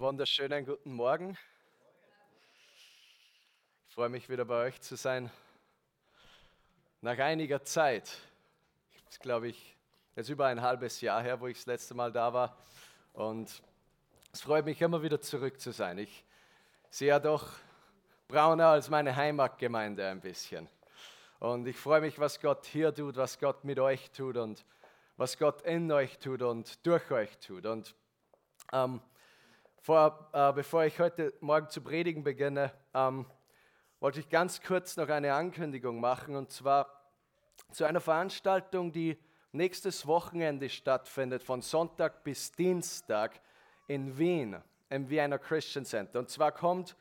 Wunderschönen guten Morgen. Ich freue mich wieder bei euch zu sein. Nach einiger Zeit, das glaube ich, jetzt über ein halbes Jahr her, wo ich das letzte Mal da war. Und es freut mich immer wieder zurück zu sein. Ich sehe ja doch Braunau als meine Heimatgemeinde ein bisschen. Und ich freue mich, was Gott hier tut, was Gott mit euch tut und was Gott in euch tut und durch euch tut. Und ähm, vor, äh, bevor ich heute Morgen zu predigen beginne, ähm, wollte ich ganz kurz noch eine Ankündigung machen und zwar zu einer Veranstaltung, die nächstes Wochenende stattfindet, von Sonntag bis Dienstag in Wien, im Vienna Christian Center. Und zwar kommt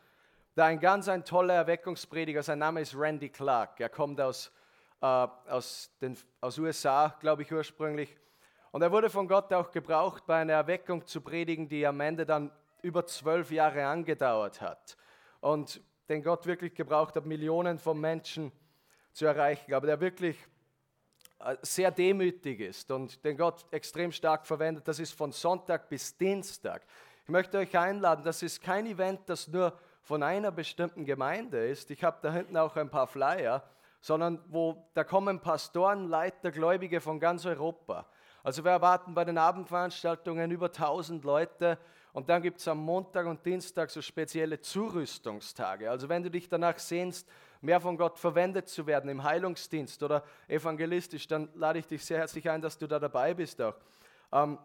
da ein ganz ein toller Erweckungsprediger, sein Name ist Randy Clark. Er kommt aus, äh, aus den aus USA, glaube ich ursprünglich. Und er wurde von Gott auch gebraucht, bei einer Erweckung zu predigen, die am Ende dann über zwölf Jahre angedauert hat und den Gott wirklich gebraucht hat, Millionen von Menschen zu erreichen, aber der wirklich äh, sehr demütig ist und den Gott extrem stark verwendet. Das ist von Sonntag bis Dienstag. Ich möchte euch einladen, das ist kein Event, das nur von einer bestimmten Gemeinde ist. Ich habe da hinten auch ein paar Flyer, sondern wo da kommen Pastoren, Leiter, Gläubige von ganz Europa. Also wir erwarten bei den Abendveranstaltungen über 1000 Leute und dann gibt es am Montag und Dienstag so spezielle Zurüstungstage. Also wenn du dich danach sehnst, mehr von Gott verwendet zu werden im Heilungsdienst oder evangelistisch, dann lade ich dich sehr herzlich ein, dass du da dabei bist auch. Ähm,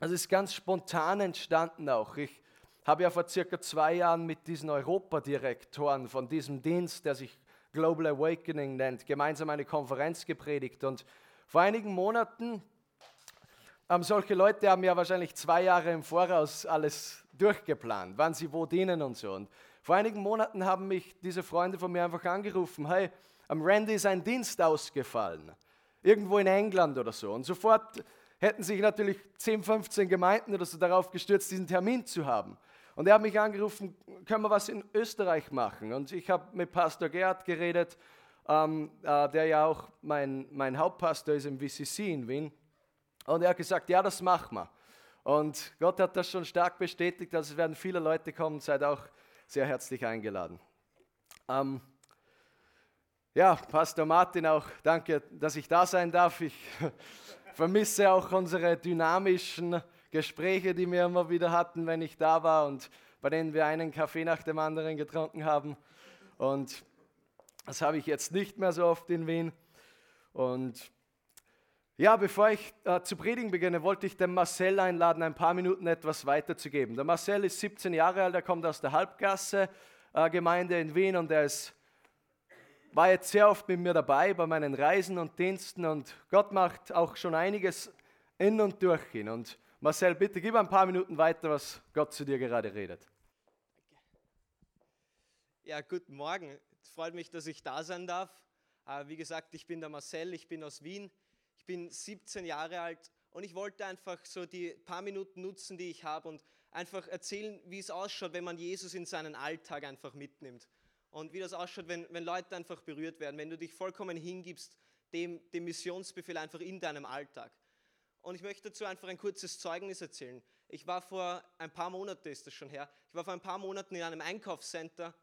es ist ganz spontan entstanden auch. Ich habe ja vor circa zwei Jahren mit diesen Europadirektoren von diesem Dienst, der sich Global Awakening nennt, gemeinsam eine Konferenz gepredigt. Und vor einigen Monaten ähm, solche Leute haben ja wahrscheinlich zwei Jahre im Voraus alles durchgeplant, wann sie wo dienen und so. Und vor einigen Monaten haben mich diese Freunde von mir einfach angerufen, hey, am Randy ist ein Dienst ausgefallen, irgendwo in England oder so. Und sofort hätten sich natürlich 10, 15 Gemeinden oder so darauf gestürzt, diesen Termin zu haben. Und er hat mich angerufen, können wir was in Österreich machen? Und ich habe mit Pastor Gerhard geredet, ähm, äh, der ja auch mein, mein Hauptpastor ist im VCC in Wien. Und er hat gesagt, ja, das machen wir. Und Gott hat das schon stark bestätigt, also es werden viele Leute kommen, seid auch sehr herzlich eingeladen. Ähm, ja, Pastor Martin, auch danke, dass ich da sein darf. Ich vermisse auch unsere dynamischen Gespräche, die wir immer wieder hatten, wenn ich da war und bei denen wir einen Kaffee nach dem anderen getrunken haben. Und das habe ich jetzt nicht mehr so oft in Wien. Und ja, bevor ich äh, zu predigen beginne, wollte ich den Marcel einladen, ein paar Minuten etwas weiterzugeben. Der Marcel ist 17 Jahre alt, er kommt aus der Halbgasse-Gemeinde äh, in Wien und er ist, war jetzt sehr oft mit mir dabei bei meinen Reisen und Diensten und Gott macht auch schon einiges in und durch ihn. Und Marcel, bitte gib ein paar Minuten weiter, was Gott zu dir gerade redet. Ja, guten Morgen. Freut mich, dass ich da sein darf. Äh, wie gesagt, ich bin der Marcel, ich bin aus Wien. Bin 17 Jahre alt und ich wollte einfach so die paar Minuten nutzen, die ich habe und einfach erzählen, wie es ausschaut, wenn man Jesus in seinen Alltag einfach mitnimmt. Und wie das ausschaut, wenn, wenn Leute einfach berührt werden, wenn du dich vollkommen hingibst dem, dem Missionsbefehl einfach in deinem Alltag. Und ich möchte dazu einfach ein kurzes Zeugnis erzählen. Ich war vor ein paar Monaten, ist das schon her, ich war vor ein paar Monaten in einem Einkaufscenter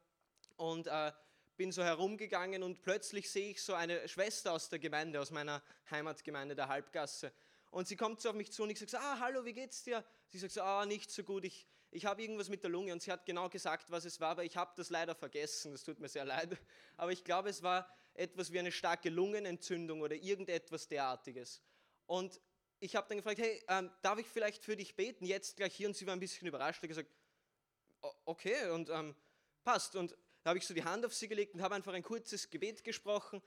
und äh, bin so herumgegangen und plötzlich sehe ich so eine Schwester aus der Gemeinde, aus meiner Heimatgemeinde der Halbgasse. Und sie kommt so auf mich zu und ich sage so, ah, hallo, wie geht's dir? Sie sagt so, ah, nicht so gut, ich, ich habe irgendwas mit der Lunge. Und sie hat genau gesagt, was es war, aber ich habe das leider vergessen, das tut mir sehr leid. Aber ich glaube, es war etwas wie eine starke Lungenentzündung oder irgendetwas derartiges. Und ich habe dann gefragt, hey, ähm, darf ich vielleicht für dich beten, jetzt gleich hier? Und sie war ein bisschen überrascht und gesagt, okay, und ähm, passt. Und da habe ich so die Hand auf sie gelegt und habe einfach ein kurzes Gebet gesprochen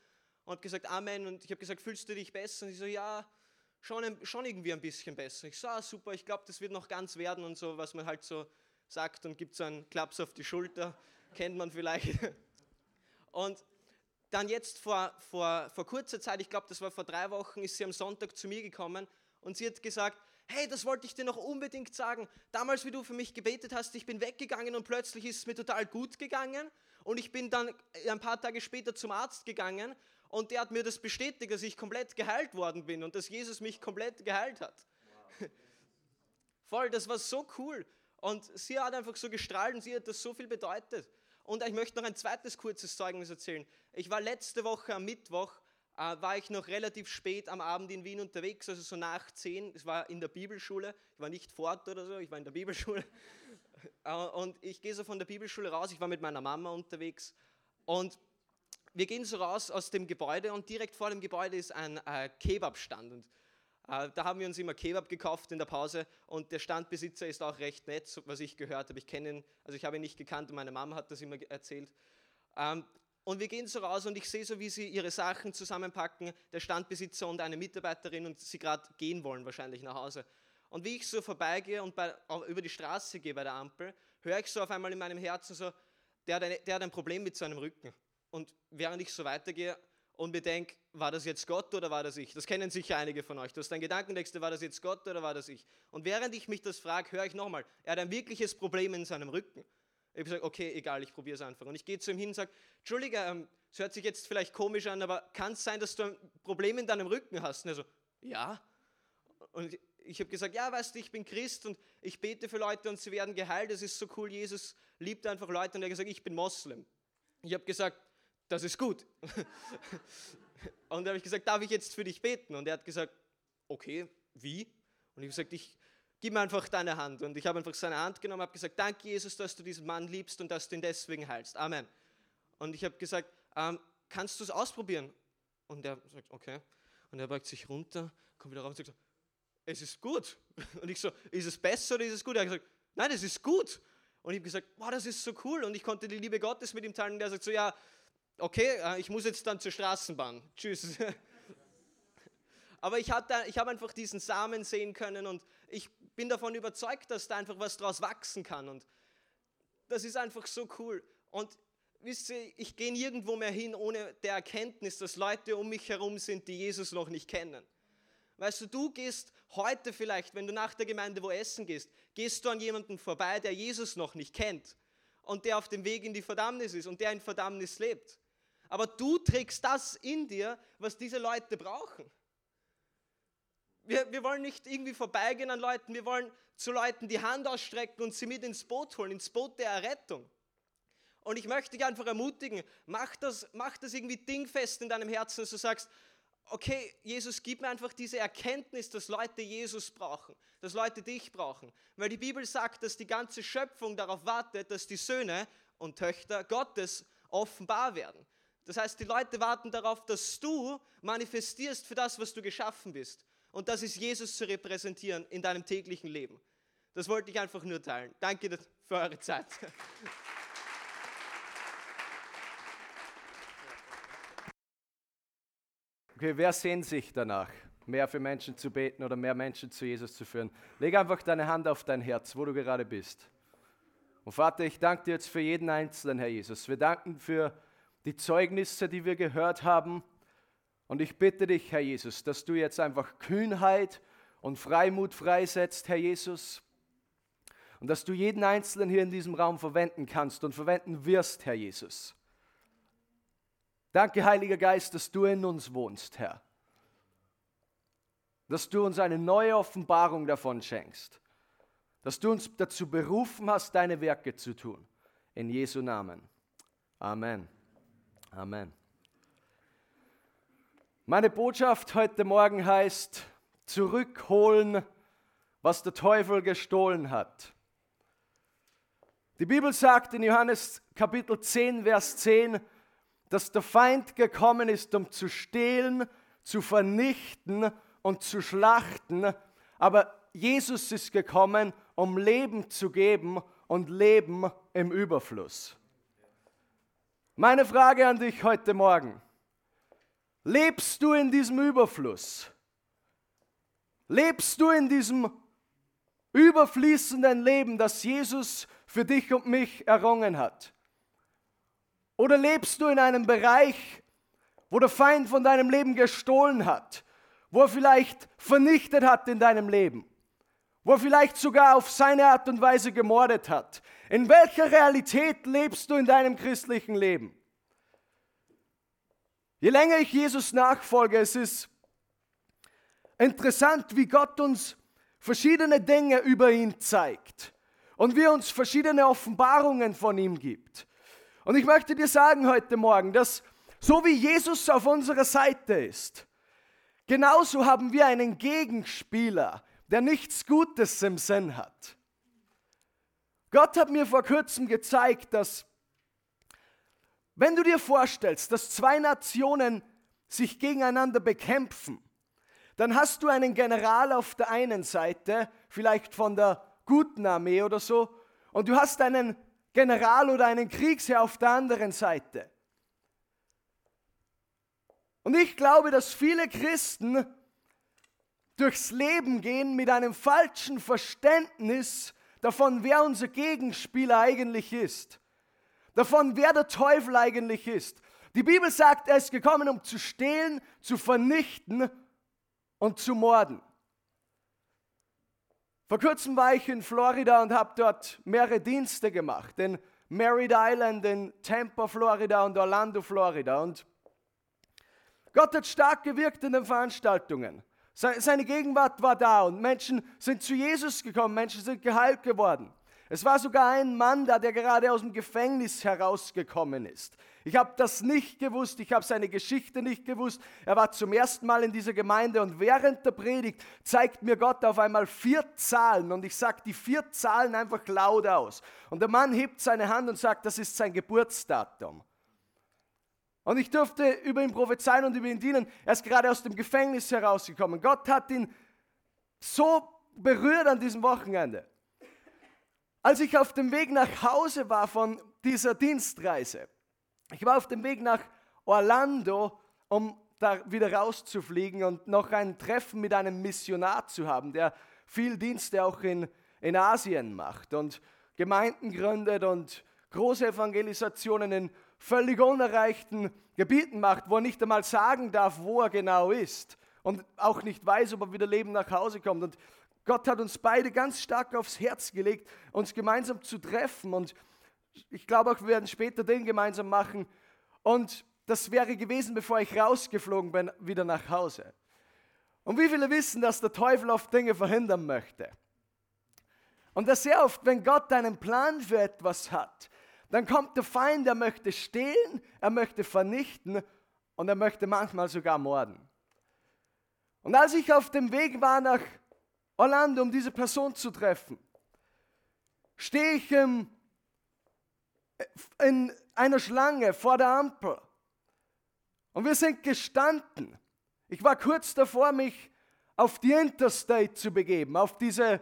und gesagt Amen. Und ich habe gesagt, fühlst du dich besser? Und sie so, ja, schon, schon irgendwie ein bisschen besser. Ich so, ah, super, ich glaube, das wird noch ganz werden und so, was man halt so sagt und gibt so einen Klaps auf die Schulter, kennt man vielleicht. Und dann jetzt vor, vor, vor kurzer Zeit, ich glaube, das war vor drei Wochen, ist sie am Sonntag zu mir gekommen und sie hat gesagt, hey, das wollte ich dir noch unbedingt sagen. Damals, wie du für mich gebetet hast, ich bin weggegangen und plötzlich ist es mir total gut gegangen. Und ich bin dann ein paar Tage später zum Arzt gegangen und der hat mir das bestätigt, dass ich komplett geheilt worden bin und dass Jesus mich komplett geheilt hat. Voll, das war so cool. Und sie hat einfach so gestrahlt und sie hat das so viel bedeutet. Und ich möchte noch ein zweites kurzes Zeugnis erzählen. Ich war letzte Woche am Mittwoch, äh, war ich noch relativ spät am Abend in Wien unterwegs, also so nach zehn. Es war in der Bibelschule. Ich war nicht fort oder so, ich war in der Bibelschule. Äh, und ich gehe so von der Bibelschule raus. Ich war mit meiner Mama unterwegs. Und wir gehen so raus aus dem Gebäude und direkt vor dem Gebäude ist ein äh, Kebabstand. Und äh, da haben wir uns immer Kebab gekauft in der Pause und der Standbesitzer ist auch recht nett, was ich gehört habe. Ich kenne ihn, also ich habe ihn nicht gekannt und meine Mama hat das immer erzählt. Ähm, und wir gehen so raus und ich sehe so, wie sie ihre Sachen zusammenpacken, der Standbesitzer und eine Mitarbeiterin und sie gerade gehen wollen wahrscheinlich nach Hause. Und wie ich so vorbeigehe und bei, über die Straße gehe bei der Ampel, höre ich so auf einmal in meinem Herzen so, der hat, eine, der hat ein Problem mit seinem Rücken. Und während ich so weitergehe und mir denke, war das jetzt Gott oder war das ich? Das kennen sicher einige von euch. Du hast deinen Gedanken denkst, war das jetzt Gott oder war das ich? Und während ich mich das frage, höre ich nochmal, er hat ein wirkliches Problem in seinem Rücken. Ich habe gesagt, okay, egal, ich probiere es einfach. Und ich gehe zu ihm hin und sage, Entschuldige, ähm, es hört sich jetzt vielleicht komisch an, aber kann es sein, dass du ein Problem in deinem Rücken hast? Und er so, ja. Und ich habe gesagt, ja, weißt du, ich bin Christ und ich bete für Leute und sie werden geheilt. Das ist so cool. Jesus liebt einfach Leute. Und er hat gesagt, ich bin Moslem. Ich habe gesagt, das ist gut. und da habe ich gesagt, darf ich jetzt für dich beten? Und er hat gesagt, okay, wie? Und ich habe gesagt, ich gib mir einfach deine Hand. Und ich habe einfach seine Hand genommen, habe gesagt, danke Jesus, dass du diesen Mann liebst und dass du ihn deswegen heilst. Amen. Und ich habe gesagt, ähm, kannst du es ausprobieren? Und er sagt, okay. Und er beugt sich runter, kommt wieder rauf und sagt, es ist gut. Und ich so, ist es besser oder ist es gut? Er hat gesagt, nein, es ist gut. Und ich habe gesagt, wow, das ist so cool. Und ich konnte die Liebe Gottes mit ihm teilen. Und der sagt so, ja, okay, äh, ich muss jetzt dann zur Straßenbahn. Tschüss. Aber ich habe einfach diesen Samen sehen können und ich bin davon überzeugt, dass da einfach was draus wachsen kann. Und das ist einfach so cool. Und wisst ihr, ich gehe nirgendwo mehr hin ohne der Erkenntnis, dass Leute um mich herum sind, die Jesus noch nicht kennen. Weißt du, du gehst heute vielleicht, wenn du nach der Gemeinde wo essen gehst, gehst du an jemanden vorbei, der Jesus noch nicht kennt und der auf dem Weg in die Verdammnis ist und der in Verdammnis lebt. Aber du trägst das in dir, was diese Leute brauchen. Wir, wir wollen nicht irgendwie vorbeigehen an Leuten, wir wollen zu Leuten die Hand ausstrecken und sie mit ins Boot holen, ins Boot der Errettung. Und ich möchte dich einfach ermutigen, mach das, mach das irgendwie dingfest in deinem Herzen, dass du sagst, okay, Jesus, gib mir einfach diese Erkenntnis, dass Leute Jesus brauchen, dass Leute dich brauchen. Weil die Bibel sagt, dass die ganze Schöpfung darauf wartet, dass die Söhne und Töchter Gottes offenbar werden. Das heißt, die Leute warten darauf, dass du manifestierst für das, was du geschaffen bist. Und das ist Jesus zu repräsentieren in deinem täglichen Leben. Das wollte ich einfach nur teilen. Danke für eure Zeit. Okay, wer sehnt sich danach, mehr für Menschen zu beten oder mehr Menschen zu Jesus zu führen? Leg einfach deine Hand auf dein Herz, wo du gerade bist. Und Vater, ich danke dir jetzt für jeden Einzelnen, Herr Jesus. Wir danken für die Zeugnisse, die wir gehört haben. Und ich bitte dich, Herr Jesus, dass du jetzt einfach Kühnheit und Freimut freisetzt, Herr Jesus. Und dass du jeden Einzelnen hier in diesem Raum verwenden kannst und verwenden wirst, Herr Jesus. Danke, Heiliger Geist, dass du in uns wohnst, Herr. Dass du uns eine neue Offenbarung davon schenkst. Dass du uns dazu berufen hast, deine Werke zu tun. In Jesu Namen. Amen. Amen. Meine Botschaft heute Morgen heißt, zurückholen, was der Teufel gestohlen hat. Die Bibel sagt in Johannes Kapitel 10, Vers 10, dass der Feind gekommen ist, um zu stehlen, zu vernichten und zu schlachten. Aber Jesus ist gekommen, um Leben zu geben und Leben im Überfluss. Meine Frage an dich heute Morgen. Lebst du in diesem Überfluss? Lebst du in diesem überfließenden Leben, das Jesus für dich und mich errungen hat? Oder lebst du in einem Bereich, wo der Feind von deinem Leben gestohlen hat, wo er vielleicht vernichtet hat in deinem Leben, wo er vielleicht sogar auf seine Art und Weise gemordet hat? In welcher Realität lebst du in deinem christlichen Leben? Je länger ich Jesus nachfolge, es ist interessant, wie Gott uns verschiedene Dinge über ihn zeigt. und wie er uns verschiedene Offenbarungen von ihm gibt. Und ich möchte dir sagen heute Morgen, dass so wie Jesus auf unserer Seite ist, genauso haben wir einen Gegenspieler, der nichts Gutes im Sinn hat. Gott hat mir vor kurzem gezeigt, dass wenn du dir vorstellst, dass zwei Nationen sich gegeneinander bekämpfen, dann hast du einen General auf der einen Seite, vielleicht von der guten Armee oder so, und du hast einen General oder einen Kriegsherr auf der anderen Seite. Und ich glaube, dass viele Christen durchs Leben gehen mit einem falschen Verständnis davon, wer unser Gegenspieler eigentlich ist. Davon, wer der Teufel eigentlich ist. Die Bibel sagt, er ist gekommen, um zu stehlen, zu vernichten und zu morden. Vor kurzem war ich in Florida und habe dort mehrere Dienste gemacht. In Merritt Island, in Tampa, Florida und Orlando, Florida. Und Gott hat stark gewirkt in den Veranstaltungen. Seine Gegenwart war da und Menschen sind zu Jesus gekommen, Menschen sind geheilt geworden. Es war sogar ein Mann da, der gerade aus dem Gefängnis herausgekommen ist. Ich habe das nicht gewusst, ich habe seine Geschichte nicht gewusst. Er war zum ersten Mal in dieser Gemeinde und während der Predigt zeigt mir Gott auf einmal vier Zahlen und ich sage die vier Zahlen einfach laut aus. Und der Mann hebt seine Hand und sagt, das ist sein Geburtsdatum. Und ich durfte über ihn prophezeien und über ihn dienen. Er ist gerade aus dem Gefängnis herausgekommen. Gott hat ihn so berührt an diesem Wochenende. Als ich auf dem Weg nach Hause war von dieser Dienstreise, ich war auf dem Weg nach Orlando, um da wieder rauszufliegen und noch ein Treffen mit einem Missionar zu haben, der viel Dienste auch in, in Asien macht und Gemeinden gründet und große Evangelisationen in völlig unerreichten Gebieten macht, wo er nicht einmal sagen darf, wo er genau ist und auch nicht weiß, ob er wieder lebend nach Hause kommt. Und Gott hat uns beide ganz stark aufs Herz gelegt, uns gemeinsam zu treffen. Und ich glaube auch, wir werden später den gemeinsam machen. Und das wäre gewesen, bevor ich rausgeflogen bin, wieder nach Hause. Und wie viele wissen, dass der Teufel oft Dinge verhindern möchte? Und dass sehr oft, wenn Gott einen Plan für etwas hat, dann kommt der Feind, er möchte stehlen, er möchte vernichten und er möchte manchmal sogar morden. Und als ich auf dem Weg war nach Orlando, um diese Person zu treffen, stehe ich in einer Schlange vor der Ampel. Und wir sind gestanden. Ich war kurz davor, mich auf die Interstate zu begeben, auf diese,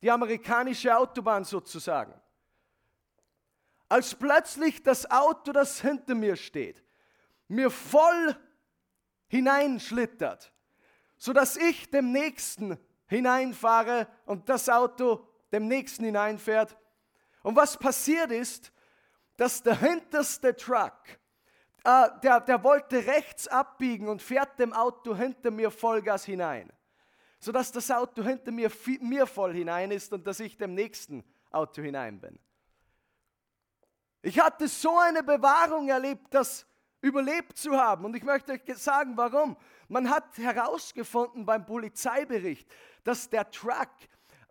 die amerikanische Autobahn sozusagen als plötzlich das Auto, das hinter mir steht, mir voll hineinschlittert, sodass ich dem Nächsten hineinfahre und das Auto dem Nächsten hineinfährt. Und was passiert ist, dass der hinterste Truck, äh, der, der wollte rechts abbiegen und fährt dem Auto hinter mir Vollgas hinein, sodass das Auto hinter mir, mir voll hinein ist und dass ich dem nächsten Auto hinein bin. Ich hatte so eine Bewahrung erlebt, das überlebt zu haben. Und ich möchte euch sagen, warum. Man hat herausgefunden beim Polizeibericht, dass der Truck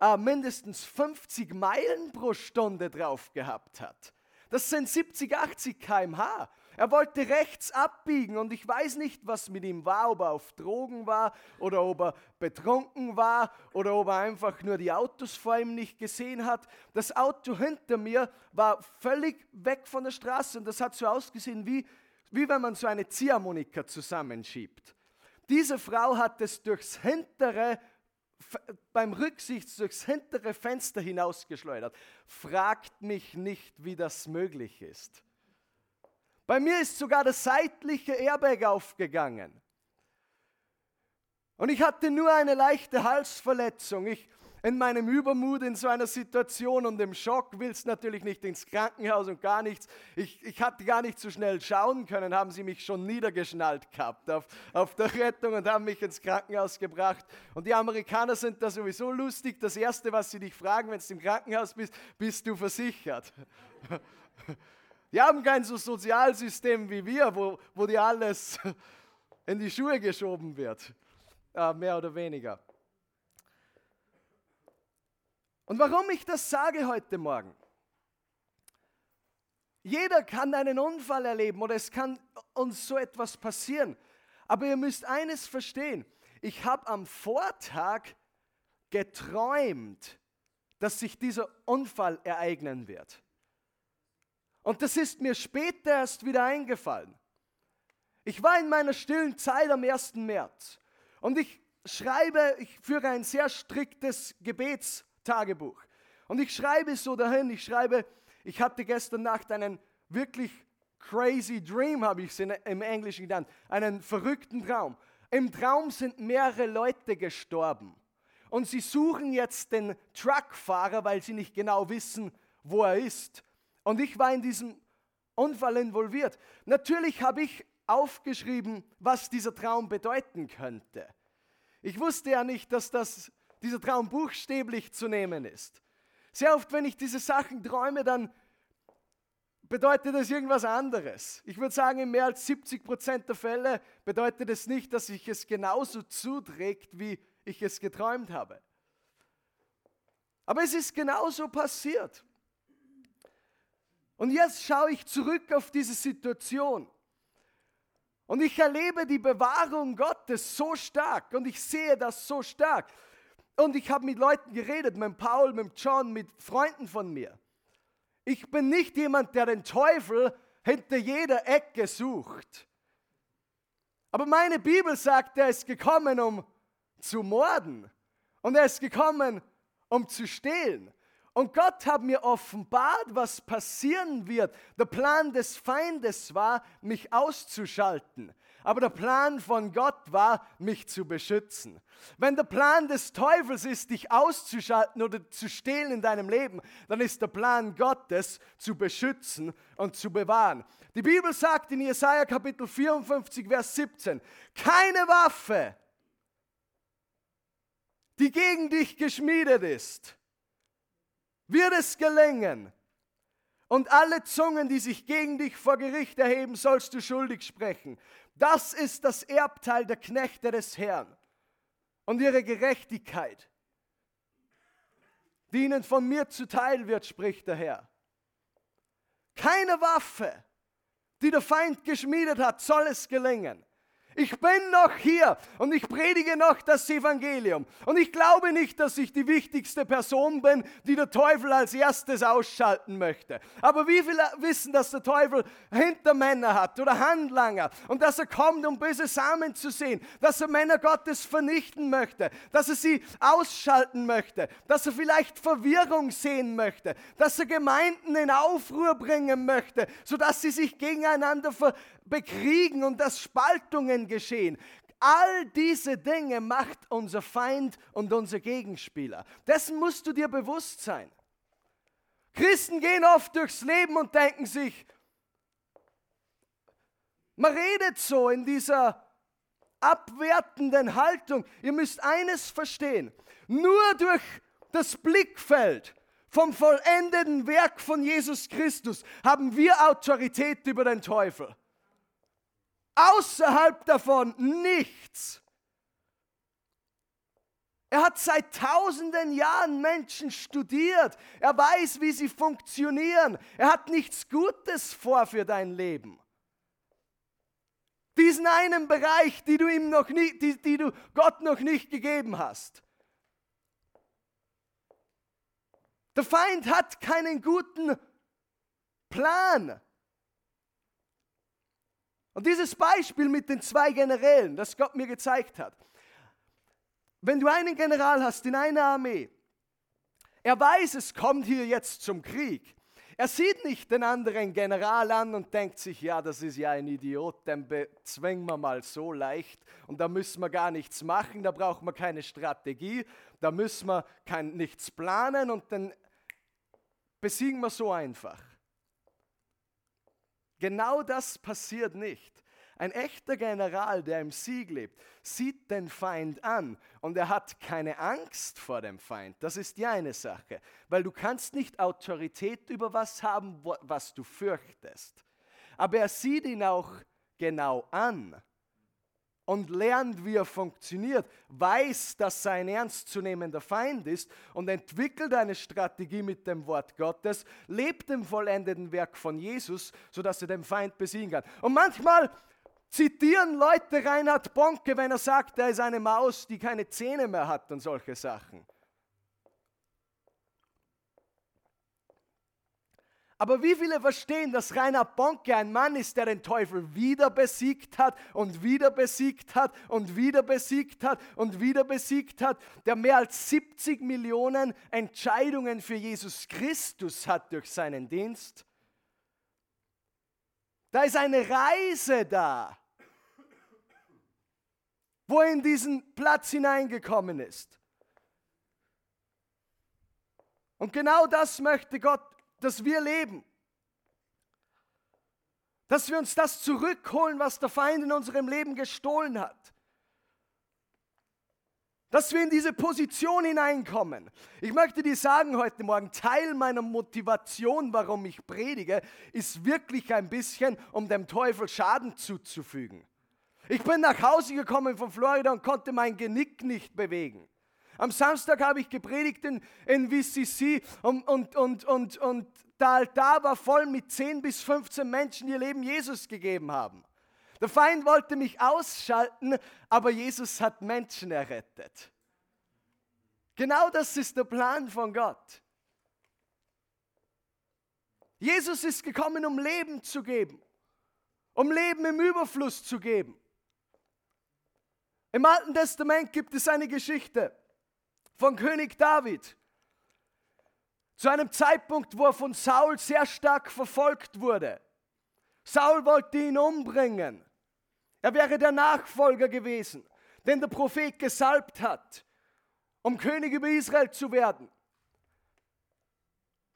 äh, mindestens 50 Meilen pro Stunde drauf gehabt hat. Das sind 70, 80 km/h. Er wollte rechts abbiegen und ich weiß nicht, was mit ihm war, ob er auf Drogen war oder ob er betrunken war oder ob er einfach nur die Autos vor ihm nicht gesehen hat. Das Auto hinter mir war völlig weg von der Straße und das hat so ausgesehen, wie, wie wenn man so eine Ziehharmonika zusammenschiebt. Diese Frau hat es durchs hintere beim Rücksichts durchs hintere Fenster hinausgeschleudert. Fragt mich nicht, wie das möglich ist. Bei mir ist sogar das seitliche Airbag aufgegangen. Und ich hatte nur eine leichte Halsverletzung. Ich in meinem Übermut in so einer Situation und im Schock willst natürlich nicht ins Krankenhaus und gar nichts. Ich, ich hatte gar nicht so schnell schauen können, haben sie mich schon niedergeschnallt gehabt auf, auf der Rettung und haben mich ins Krankenhaus gebracht. Und die Amerikaner sind da sowieso lustig. Das Erste, was sie dich fragen, wenn du im Krankenhaus bist, bist du versichert? Die haben kein so Sozialsystem wie wir, wo, wo dir alles in die Schuhe geschoben wird, äh, mehr oder weniger. Und warum ich das sage heute Morgen? Jeder kann einen Unfall erleben oder es kann uns so etwas passieren. Aber ihr müsst eines verstehen. Ich habe am Vortag geträumt, dass sich dieser Unfall ereignen wird. Und das ist mir später erst wieder eingefallen. Ich war in meiner stillen Zeit am 1. März und ich schreibe, ich führe ein sehr striktes Gebetstagebuch. Und ich schreibe so dahin, ich schreibe, ich hatte gestern Nacht einen wirklich crazy dream, habe ich es im Englischen genannt, einen verrückten Traum. Im Traum sind mehrere Leute gestorben. Und sie suchen jetzt den Truckfahrer, weil sie nicht genau wissen, wo er ist. Und ich war in diesem Unfall involviert. Natürlich habe ich aufgeschrieben, was dieser Traum bedeuten könnte. Ich wusste ja nicht, dass das, dieser Traum buchstäblich zu nehmen ist. Sehr oft, wenn ich diese Sachen träume, dann bedeutet das irgendwas anderes. Ich würde sagen, in mehr als 70 Prozent der Fälle bedeutet es nicht, dass sich es genauso zuträgt, wie ich es geträumt habe. Aber es ist genauso passiert. Und jetzt schaue ich zurück auf diese Situation. Und ich erlebe die Bewahrung Gottes so stark und ich sehe das so stark. Und ich habe mit Leuten geredet, mit Paul, mit John, mit Freunden von mir. Ich bin nicht jemand, der den Teufel hinter jeder Ecke sucht. Aber meine Bibel sagt, er ist gekommen, um zu morden. Und er ist gekommen, um zu stehlen. Und Gott hat mir offenbart, was passieren wird. Der Plan des Feindes war, mich auszuschalten. Aber der Plan von Gott war, mich zu beschützen. Wenn der Plan des Teufels ist, dich auszuschalten oder zu stehlen in deinem Leben, dann ist der Plan Gottes, zu beschützen und zu bewahren. Die Bibel sagt in Jesaja Kapitel 54, Vers 17, keine Waffe, die gegen dich geschmiedet ist, wird es gelingen. Und alle Zungen, die sich gegen dich vor Gericht erheben, sollst du schuldig sprechen. Das ist das Erbteil der Knechte des Herrn und ihre Gerechtigkeit, die ihnen von mir zuteil wird, spricht der Herr. Keine Waffe, die der Feind geschmiedet hat, soll es gelingen. Ich bin noch hier und ich predige noch das Evangelium. Und ich glaube nicht, dass ich die wichtigste Person bin, die der Teufel als erstes ausschalten möchte. Aber wie viele wissen, dass der Teufel Hintermänner hat oder Handlanger? Und dass er kommt, um böse Samen zu sehen, dass er Männer Gottes vernichten möchte, dass er sie ausschalten möchte, dass er vielleicht Verwirrung sehen möchte, dass er Gemeinden in Aufruhr bringen möchte, sodass sie sich gegeneinander ver bekriegen und dass Spaltungen geschehen. All diese Dinge macht unser Feind und unser Gegenspieler. Dessen musst du dir bewusst sein. Christen gehen oft durchs Leben und denken sich, man redet so in dieser abwertenden Haltung. Ihr müsst eines verstehen. Nur durch das Blickfeld vom vollendeten Werk von Jesus Christus haben wir Autorität über den Teufel. Außerhalb davon nichts. Er hat seit tausenden Jahren Menschen studiert. Er weiß, wie sie funktionieren. Er hat nichts Gutes vor für dein Leben. Diesen einen Bereich, die du ihm noch nie, die, die du Gott noch nicht gegeben hast. Der Feind hat keinen guten Plan. Und dieses Beispiel mit den zwei Generälen, das Gott mir gezeigt hat. Wenn du einen General hast in einer Armee, er weiß, es kommt hier jetzt zum Krieg. Er sieht nicht den anderen General an und denkt sich, ja, das ist ja ein Idiot, den bezwingen wir mal so leicht und da müssen wir gar nichts machen, da brauchen wir keine Strategie, da müssen wir kein, nichts planen und dann besiegen wir so einfach. Genau das passiert nicht. Ein echter General, der im Sieg lebt, sieht den Feind an und er hat keine Angst vor dem Feind. Das ist die eine Sache, weil du kannst nicht Autorität über was haben, was du fürchtest. Aber er sieht ihn auch genau an. Und lernt, wie er funktioniert, weiß, dass sein ernstzunehmender Feind ist und entwickelt eine Strategie mit dem Wort Gottes, lebt im vollendeten Werk von Jesus, sodass er den Feind besiegen kann. Und manchmal zitieren Leute Reinhard Bonke, wenn er sagt, er ist eine Maus, die keine Zähne mehr hat und solche Sachen. Aber wie viele verstehen, dass Rainer Bonke ein Mann ist, der den Teufel wieder besiegt hat und wieder besiegt hat und wieder besiegt hat und wieder besiegt hat, der mehr als 70 Millionen Entscheidungen für Jesus Christus hat durch seinen Dienst? Da ist eine Reise da, wo er in diesen Platz hineingekommen ist. Und genau das möchte Gott dass wir leben. Dass wir uns das zurückholen, was der Feind in unserem Leben gestohlen hat. Dass wir in diese Position hineinkommen. Ich möchte dir sagen heute Morgen, Teil meiner Motivation, warum ich predige, ist wirklich ein bisschen, um dem Teufel Schaden zuzufügen. Ich bin nach Hause gekommen von Florida und konnte mein Genick nicht bewegen. Am Samstag habe ich gepredigt in, in VCC und, und, und, und, und der Altar war voll mit 10 bis 15 Menschen, die ihr Leben Jesus gegeben haben. Der Feind wollte mich ausschalten, aber Jesus hat Menschen errettet. Genau das ist der Plan von Gott. Jesus ist gekommen, um Leben zu geben, um Leben im Überfluss zu geben. Im Alten Testament gibt es eine Geschichte von König David. Zu einem Zeitpunkt, wo er von Saul sehr stark verfolgt wurde. Saul wollte ihn umbringen. Er wäre der Nachfolger gewesen, den der Prophet gesalbt hat, um König über Israel zu werden.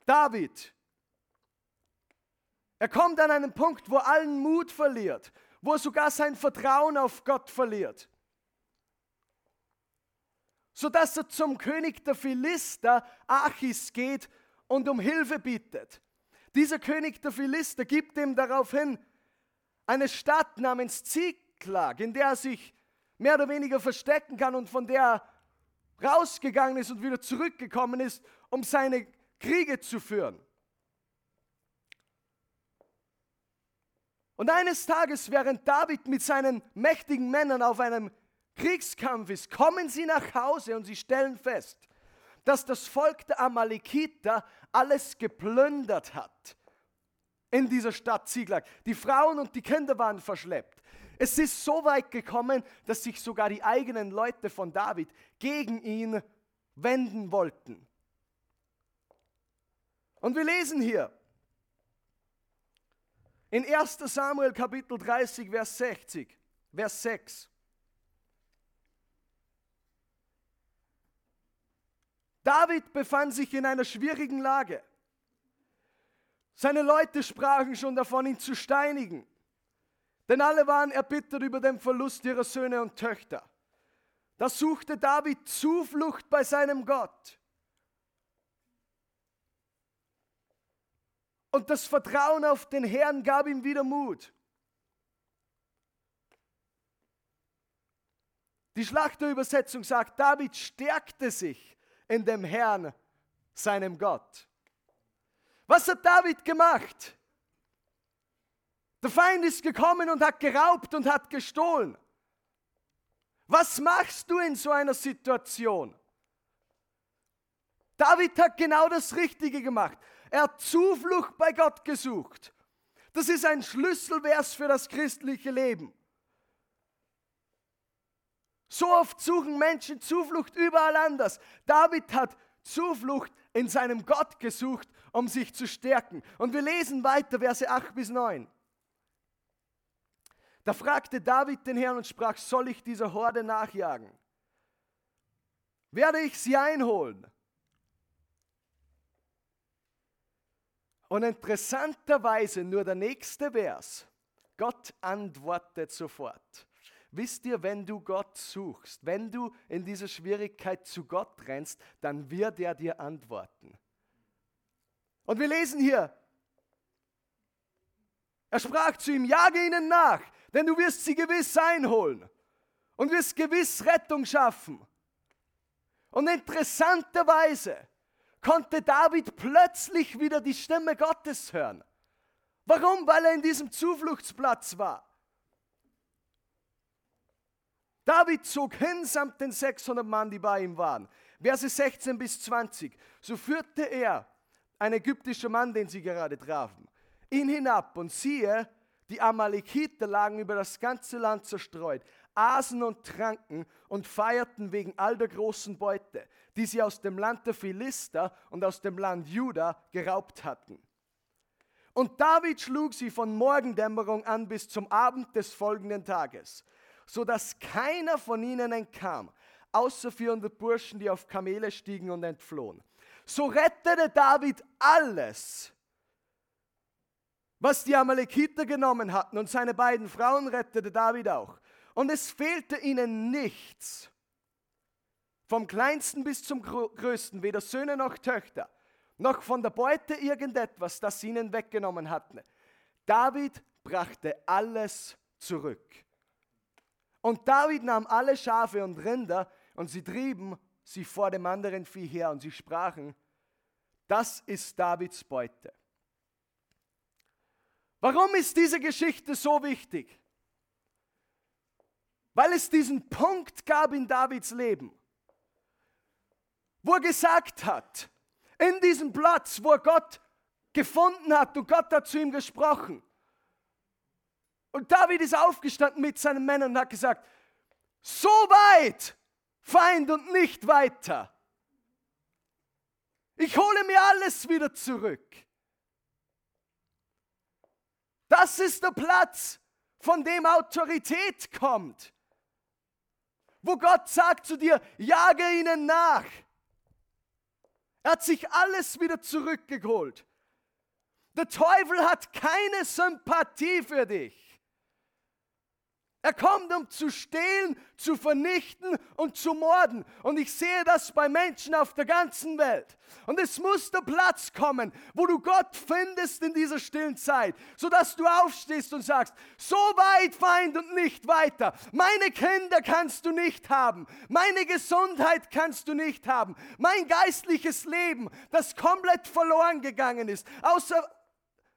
David. Er kommt an einen Punkt, wo er allen Mut verliert, wo er sogar sein Vertrauen auf Gott verliert sodass er zum König der Philister, Achis, geht und um Hilfe bittet. Dieser König der Philister gibt ihm daraufhin eine Stadt namens Ziklag, in der er sich mehr oder weniger verstecken kann und von der er rausgegangen ist und wieder zurückgekommen ist, um seine Kriege zu führen. Und eines Tages, während David mit seinen mächtigen Männern auf einem Kriegskampf ist, kommen sie nach Hause und sie stellen fest, dass das Volk der Amalekiter alles geplündert hat in dieser Stadt Ziklag. Die Frauen und die Kinder waren verschleppt. Es ist so weit gekommen, dass sich sogar die eigenen Leute von David gegen ihn wenden wollten. Und wir lesen hier in 1 Samuel Kapitel 30, Vers 60, Vers 6. David befand sich in einer schwierigen Lage. Seine Leute sprachen schon davon, ihn zu steinigen. Denn alle waren erbittert über den Verlust ihrer Söhne und Töchter. Da suchte David Zuflucht bei seinem Gott. Und das Vertrauen auf den Herrn gab ihm wieder Mut. Die Schlachterübersetzung sagt, David stärkte sich in dem Herrn, seinem Gott. Was hat David gemacht? Der Feind ist gekommen und hat geraubt und hat gestohlen. Was machst du in so einer Situation? David hat genau das Richtige gemacht. Er hat Zuflucht bei Gott gesucht. Das ist ein Schlüsselvers für das christliche Leben. So oft suchen Menschen Zuflucht überall anders. David hat Zuflucht in seinem Gott gesucht, um sich zu stärken. Und wir lesen weiter, Verse 8 bis 9. Da fragte David den Herrn und sprach, soll ich dieser Horde nachjagen? Werde ich sie einholen? Und interessanterweise nur der nächste Vers. Gott antwortet sofort. Wisst ihr, wenn du Gott suchst, wenn du in dieser Schwierigkeit zu Gott rennst, dann wird er dir antworten. Und wir lesen hier, er sprach zu ihm, jage ihnen nach, denn du wirst sie gewiss einholen. und wirst gewiss Rettung schaffen. Und interessanterweise konnte David plötzlich wieder die Stimme Gottes hören. Warum? Weil er in diesem Zufluchtsplatz war. David zog hin samt den 600 Mann, die bei ihm waren. Verse 16 bis 20. So führte er, ein ägyptischer Mann, den sie gerade trafen, ihn hinab und siehe, die Amalekiter lagen über das ganze Land zerstreut, aßen und tranken und feierten wegen all der großen Beute, die sie aus dem Land der Philister und aus dem Land Juda geraubt hatten. Und David schlug sie von Morgendämmerung an bis zum Abend des folgenden Tages, so dass keiner von ihnen entkam, außer 400 Burschen, die auf Kamele stiegen und entflohen. So rettete David alles, was die Amalekiter genommen hatten, und seine beiden Frauen rettete David auch. Und es fehlte ihnen nichts. Vom kleinsten bis zum größten, weder Söhne noch Töchter, noch von der Beute irgendetwas, das sie ihnen weggenommen hatten. David brachte alles zurück. Und David nahm alle Schafe und Rinder und sie trieben sie vor dem anderen Vieh her und sie sprachen, das ist Davids Beute. Warum ist diese Geschichte so wichtig? Weil es diesen Punkt gab in Davids Leben, wo er gesagt hat, in diesem Platz, wo er Gott gefunden hat und Gott hat zu ihm gesprochen. Und David ist aufgestanden mit seinen Männern und hat gesagt, so weit, Feind und nicht weiter. Ich hole mir alles wieder zurück. Das ist der Platz, von dem Autorität kommt wo Gott sagt zu dir, jage ihnen nach. Er hat sich alles wieder zurückgeholt. Der Teufel hat keine Sympathie für dich. Er kommt, um zu stehlen, zu vernichten und zu morden. Und ich sehe das bei Menschen auf der ganzen Welt. Und es muss der Platz kommen, wo du Gott findest in dieser stillen Zeit, sodass du aufstehst und sagst, so weit Feind und nicht weiter. Meine Kinder kannst du nicht haben. Meine Gesundheit kannst du nicht haben. Mein geistliches Leben, das komplett verloren gegangen ist, außer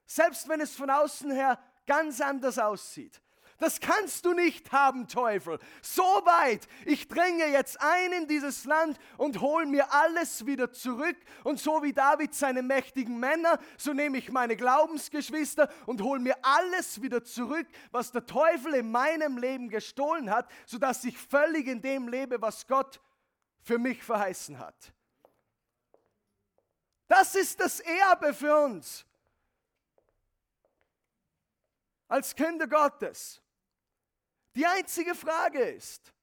selbst wenn es von außen her ganz anders aussieht. Das kannst du nicht haben, Teufel. So weit, ich dränge jetzt ein in dieses Land und hole mir alles wieder zurück. Und so wie David seine mächtigen Männer, so nehme ich meine Glaubensgeschwister und hole mir alles wieder zurück, was der Teufel in meinem Leben gestohlen hat, sodass ich völlig in dem lebe, was Gott für mich verheißen hat. Das ist das Erbe für uns als Kinder Gottes. Die einzige Frage ist,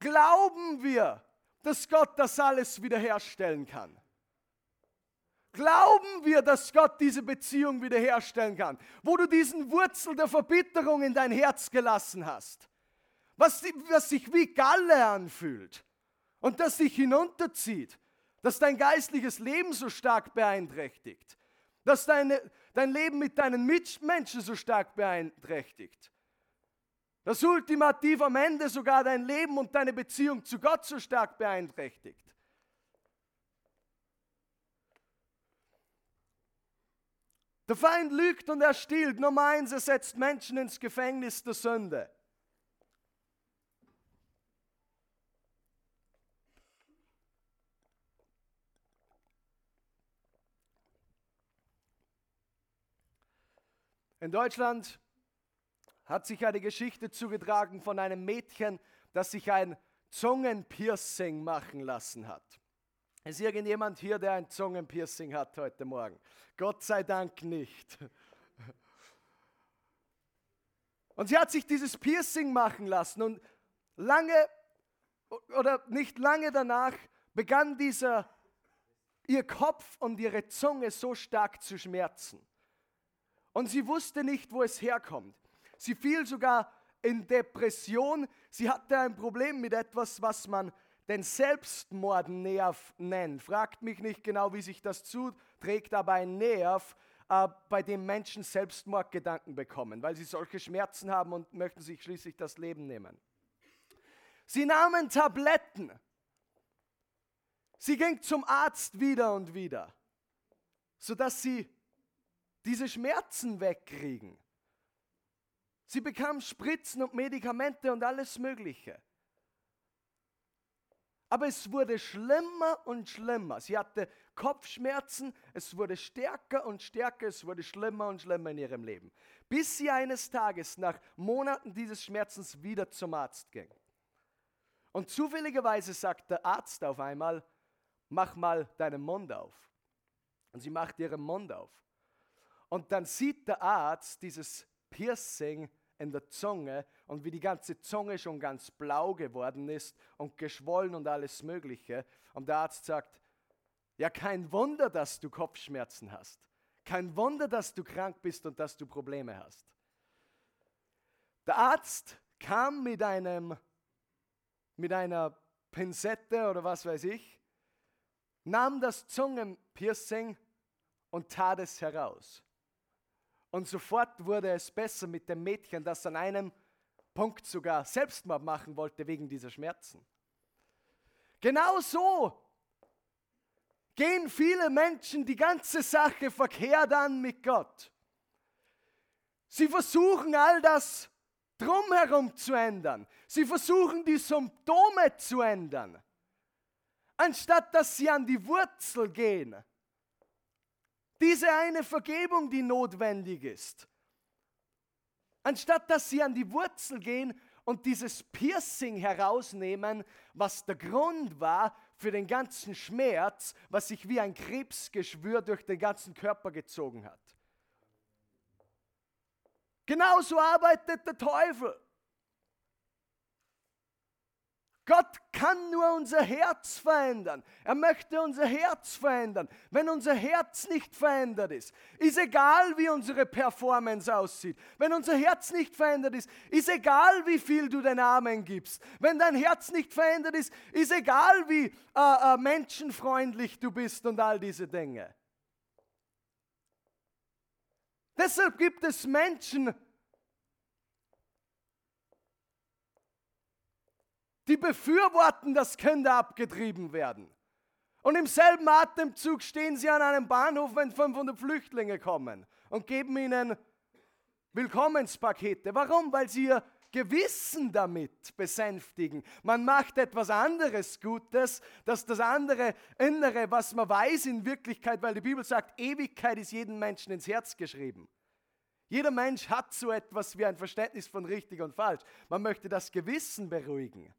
glauben wir, dass Gott das alles wiederherstellen kann? Glauben wir, dass Gott diese Beziehung wiederherstellen kann, wo du diesen Wurzel der Verbitterung in dein Herz gelassen hast, was, was sich wie Galle anfühlt und das dich hinunterzieht, das dein geistliches Leben so stark beeinträchtigt, das deine, dein Leben mit deinen Mitmenschen so stark beeinträchtigt das ultimativ am Ende sogar dein Leben und deine Beziehung zu Gott so stark beeinträchtigt. Der Feind lügt und er stiehlt. Nummer eins, er setzt Menschen ins Gefängnis der Sünde. In Deutschland hat sich eine Geschichte zugetragen von einem Mädchen, das sich ein Zungenpiercing machen lassen hat. Ist irgendjemand hier, der ein Zungenpiercing hat heute Morgen? Gott sei Dank nicht. Und sie hat sich dieses Piercing machen lassen und lange oder nicht lange danach begann dieser ihr Kopf und ihre Zunge so stark zu schmerzen. Und sie wusste nicht, wo es herkommt. Sie fiel sogar in Depression. Sie hatte ein Problem mit etwas, was man den Selbstmordnerv nennt. Fragt mich nicht genau, wie sich das zuträgt, aber ein Nerv, äh, bei dem Menschen Selbstmordgedanken bekommen, weil sie solche Schmerzen haben und möchten sich schließlich das Leben nehmen. Sie nahmen Tabletten. Sie ging zum Arzt wieder und wieder, sodass sie diese Schmerzen wegkriegen. Sie bekam Spritzen und Medikamente und alles Mögliche. Aber es wurde schlimmer und schlimmer. Sie hatte Kopfschmerzen, es wurde stärker und stärker, es wurde schlimmer und schlimmer in ihrem Leben. Bis sie eines Tages nach Monaten dieses Schmerzens wieder zum Arzt ging. Und zufälligerweise sagt der Arzt auf einmal, mach mal deinen Mund auf. Und sie macht ihren Mund auf. Und dann sieht der Arzt dieses Piercing in der Zunge und wie die ganze Zunge schon ganz blau geworden ist und geschwollen und alles Mögliche. Und der Arzt sagt, ja, kein Wunder, dass du Kopfschmerzen hast. Kein Wunder, dass du krank bist und dass du Probleme hast. Der Arzt kam mit einem, mit einer Pinzette oder was weiß ich, nahm das Zungenpiercing und tat es heraus. Und sofort wurde es besser mit dem Mädchen, das an einem Punkt sogar Selbstmord machen wollte wegen dieser Schmerzen. Genau so gehen viele Menschen die ganze Sache verkehrt an mit Gott. Sie versuchen all das drumherum zu ändern. Sie versuchen die Symptome zu ändern, anstatt dass sie an die Wurzel gehen diese eine Vergebung, die notwendig ist. Anstatt dass sie an die Wurzel gehen und dieses Piercing herausnehmen, was der Grund war für den ganzen Schmerz, was sich wie ein Krebsgeschwür durch den ganzen Körper gezogen hat. Genauso arbeitet der Teufel. Gott kann nur unser Herz verändern. Er möchte unser Herz verändern. Wenn unser Herz nicht verändert ist, ist egal, wie unsere Performance aussieht. Wenn unser Herz nicht verändert ist, ist egal, wie viel du den Armen gibst. Wenn dein Herz nicht verändert ist, ist egal, wie äh, äh, menschenfreundlich du bist und all diese Dinge. Deshalb gibt es Menschen, die befürworten, dass Kinder abgetrieben werden. Und im selben Atemzug stehen sie an einem Bahnhof, wenn 500 Flüchtlinge kommen und geben ihnen Willkommenspakete. Warum? Weil sie ihr Gewissen damit besänftigen. Man macht etwas anderes Gutes, dass das andere Innere, was man weiß in Wirklichkeit, weil die Bibel sagt, Ewigkeit ist jedem Menschen ins Herz geschrieben. Jeder Mensch hat so etwas wie ein Verständnis von richtig und falsch. Man möchte das Gewissen beruhigen.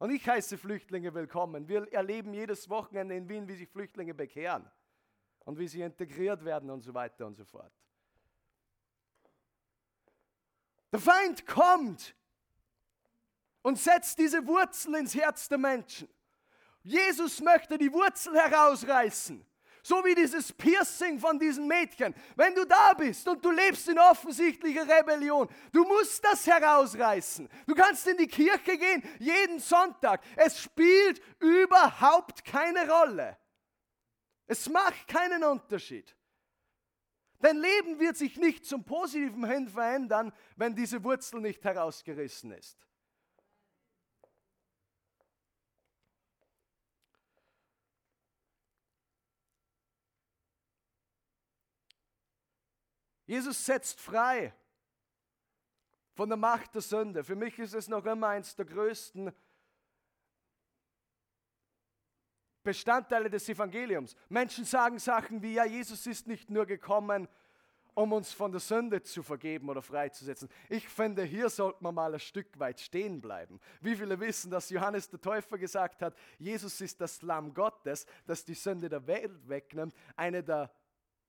Und ich heiße Flüchtlinge willkommen. Wir erleben jedes Wochenende in Wien, wie sich Flüchtlinge bekehren und wie sie integriert werden und so weiter und so fort. Der Feind kommt und setzt diese Wurzel ins Herz der Menschen. Jesus möchte die Wurzel herausreißen. So wie dieses Piercing von diesen Mädchen. Wenn du da bist und du lebst in offensichtlicher Rebellion, du musst das herausreißen. Du kannst in die Kirche gehen, jeden Sonntag. Es spielt überhaupt keine Rolle. Es macht keinen Unterschied. Dein Leben wird sich nicht zum Positiven hin verändern, wenn diese Wurzel nicht herausgerissen ist. Jesus setzt frei von der Macht der Sünde. Für mich ist es noch immer eins der größten Bestandteile des Evangeliums. Menschen sagen Sachen wie, ja, Jesus ist nicht nur gekommen, um uns von der Sünde zu vergeben oder freizusetzen. Ich finde, hier sollte man mal ein Stück weit stehen bleiben. Wie viele wissen, dass Johannes der Täufer gesagt hat, Jesus ist das Lamm Gottes, das die Sünde der Welt wegnimmt. Eine der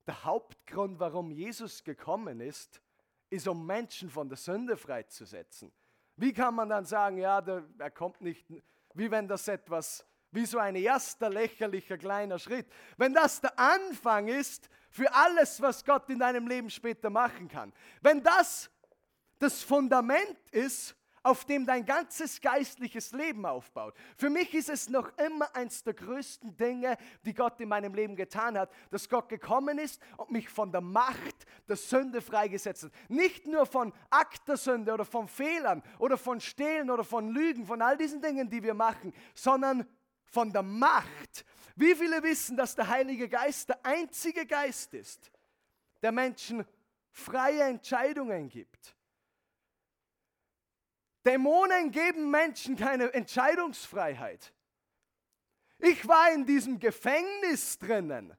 der Hauptgrund, warum Jesus gekommen ist, ist, um Menschen von der Sünde freizusetzen. Wie kann man dann sagen, ja, der, er kommt nicht, wie wenn das etwas, wie so ein erster lächerlicher kleiner Schritt. Wenn das der Anfang ist für alles, was Gott in deinem Leben später machen kann. Wenn das das Fundament ist, auf dem dein ganzes geistliches Leben aufbaut. Für mich ist es noch immer eins der größten Dinge, die Gott in meinem Leben getan hat, dass Gott gekommen ist und mich von der Macht der Sünde freigesetzt hat. Nicht nur von Akt der Sünde oder von Fehlern oder von Stehlen oder von Lügen, von all diesen Dingen, die wir machen, sondern von der Macht. Wie viele wissen, dass der Heilige Geist der einzige Geist ist, der Menschen freie Entscheidungen gibt? Dämonen geben Menschen keine Entscheidungsfreiheit. Ich war in diesem Gefängnis drinnen.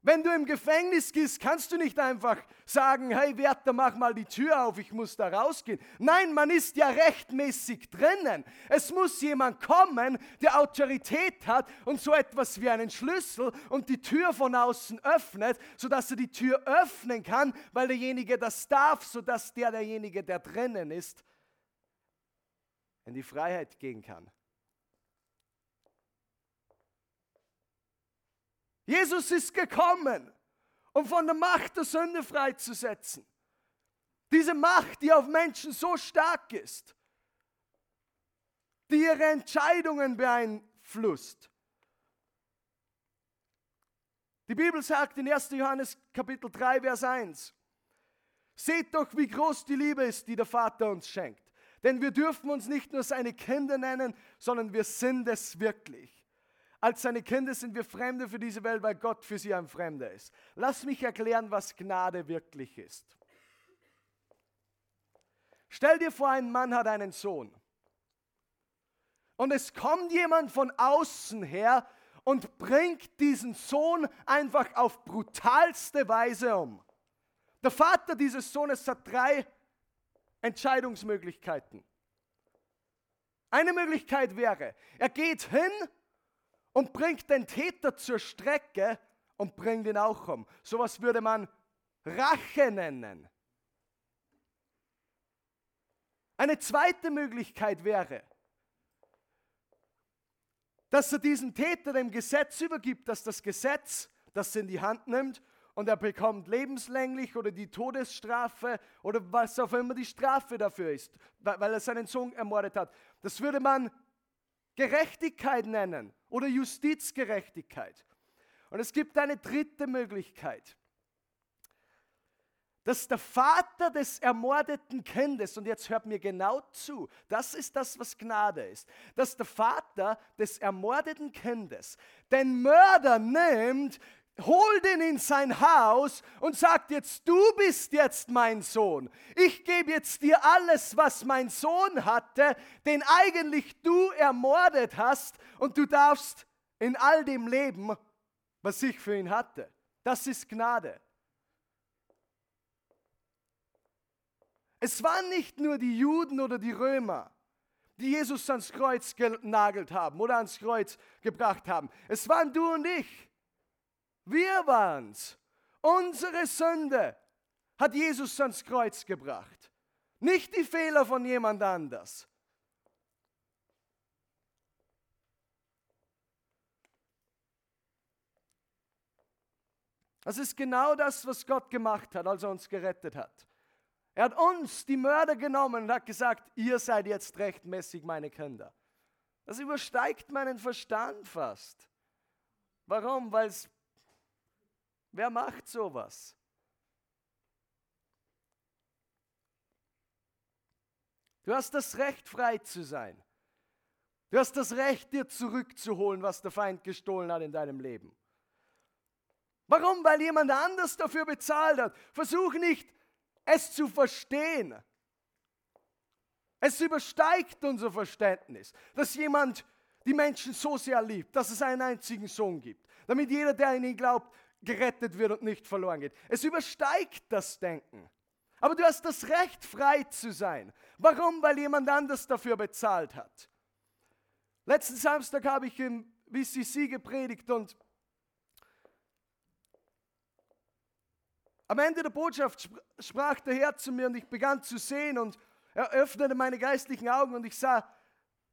Wenn du im Gefängnis gehst, kannst du nicht einfach sagen, hey Wärter, mach mal die Tür auf, ich muss da rausgehen. Nein, man ist ja rechtmäßig drinnen. Es muss jemand kommen, der Autorität hat und so etwas wie einen Schlüssel und die Tür von außen öffnet, sodass er die Tür öffnen kann, weil derjenige das darf, sodass der derjenige, der drinnen ist, in die Freiheit gehen kann. Jesus ist gekommen, um von der Macht der Sünde freizusetzen. Diese Macht, die auf Menschen so stark ist, die ihre Entscheidungen beeinflusst. Die Bibel sagt in 1. Johannes Kapitel 3, Vers 1, Seht doch, wie groß die Liebe ist, die der Vater uns schenkt. Denn wir dürfen uns nicht nur seine Kinder nennen, sondern wir sind es wirklich. Als seine Kinder sind wir Fremde für diese Welt, weil Gott für sie ein Fremder ist. Lass mich erklären, was Gnade wirklich ist. Stell dir vor, ein Mann hat einen Sohn. Und es kommt jemand von außen her und bringt diesen Sohn einfach auf brutalste Weise um. Der Vater dieses Sohnes hat drei Entscheidungsmöglichkeiten. Eine Möglichkeit wäre, er geht hin und bringt den Täter zur Strecke und bringt ihn auch um. Sowas würde man Rache nennen. Eine zweite Möglichkeit wäre, dass er diesen Täter dem Gesetz übergibt, dass das Gesetz das in die Hand nimmt und er bekommt lebenslänglich oder die Todesstrafe oder was auch immer die Strafe dafür ist, weil er seinen Sohn ermordet hat. Das würde man Gerechtigkeit nennen oder Justizgerechtigkeit. Und es gibt eine dritte Möglichkeit, dass der Vater des ermordeten Kindes, und jetzt hört mir genau zu, das ist das, was Gnade ist, dass der Vater des ermordeten Kindes den Mörder nimmt, holt ihn in sein Haus und sagt jetzt, du bist jetzt mein Sohn. Ich gebe jetzt dir alles, was mein Sohn hatte, den eigentlich du ermordet hast und du darfst in all dem leben, was ich für ihn hatte. Das ist Gnade. Es waren nicht nur die Juden oder die Römer, die Jesus ans Kreuz genagelt haben oder ans Kreuz gebracht haben. Es waren du und ich. Wir waren's. Unsere Sünde hat Jesus ans Kreuz gebracht. Nicht die Fehler von jemand anders. Das ist genau das, was Gott gemacht hat, als er uns gerettet hat. Er hat uns, die Mörder, genommen und hat gesagt, ihr seid jetzt rechtmäßig meine Kinder. Das übersteigt meinen Verstand fast. Warum? Weil es Wer macht sowas? Du hast das Recht, frei zu sein. Du hast das Recht, dir zurückzuholen, was der Feind gestohlen hat in deinem Leben. Warum? Weil jemand anders dafür bezahlt hat. Versuch nicht, es zu verstehen. Es übersteigt unser Verständnis, dass jemand die Menschen so sehr liebt, dass es einen einzigen Sohn gibt, damit jeder, der an ihn glaubt, gerettet wird und nicht verloren geht. Es übersteigt das Denken. Aber du hast das Recht, frei zu sein. Warum? Weil jemand anders dafür bezahlt hat. Letzten Samstag habe ich im VCC gepredigt und am Ende der Botschaft sprach der Herr zu mir und ich begann zu sehen und er öffnete meine geistlichen Augen und ich sah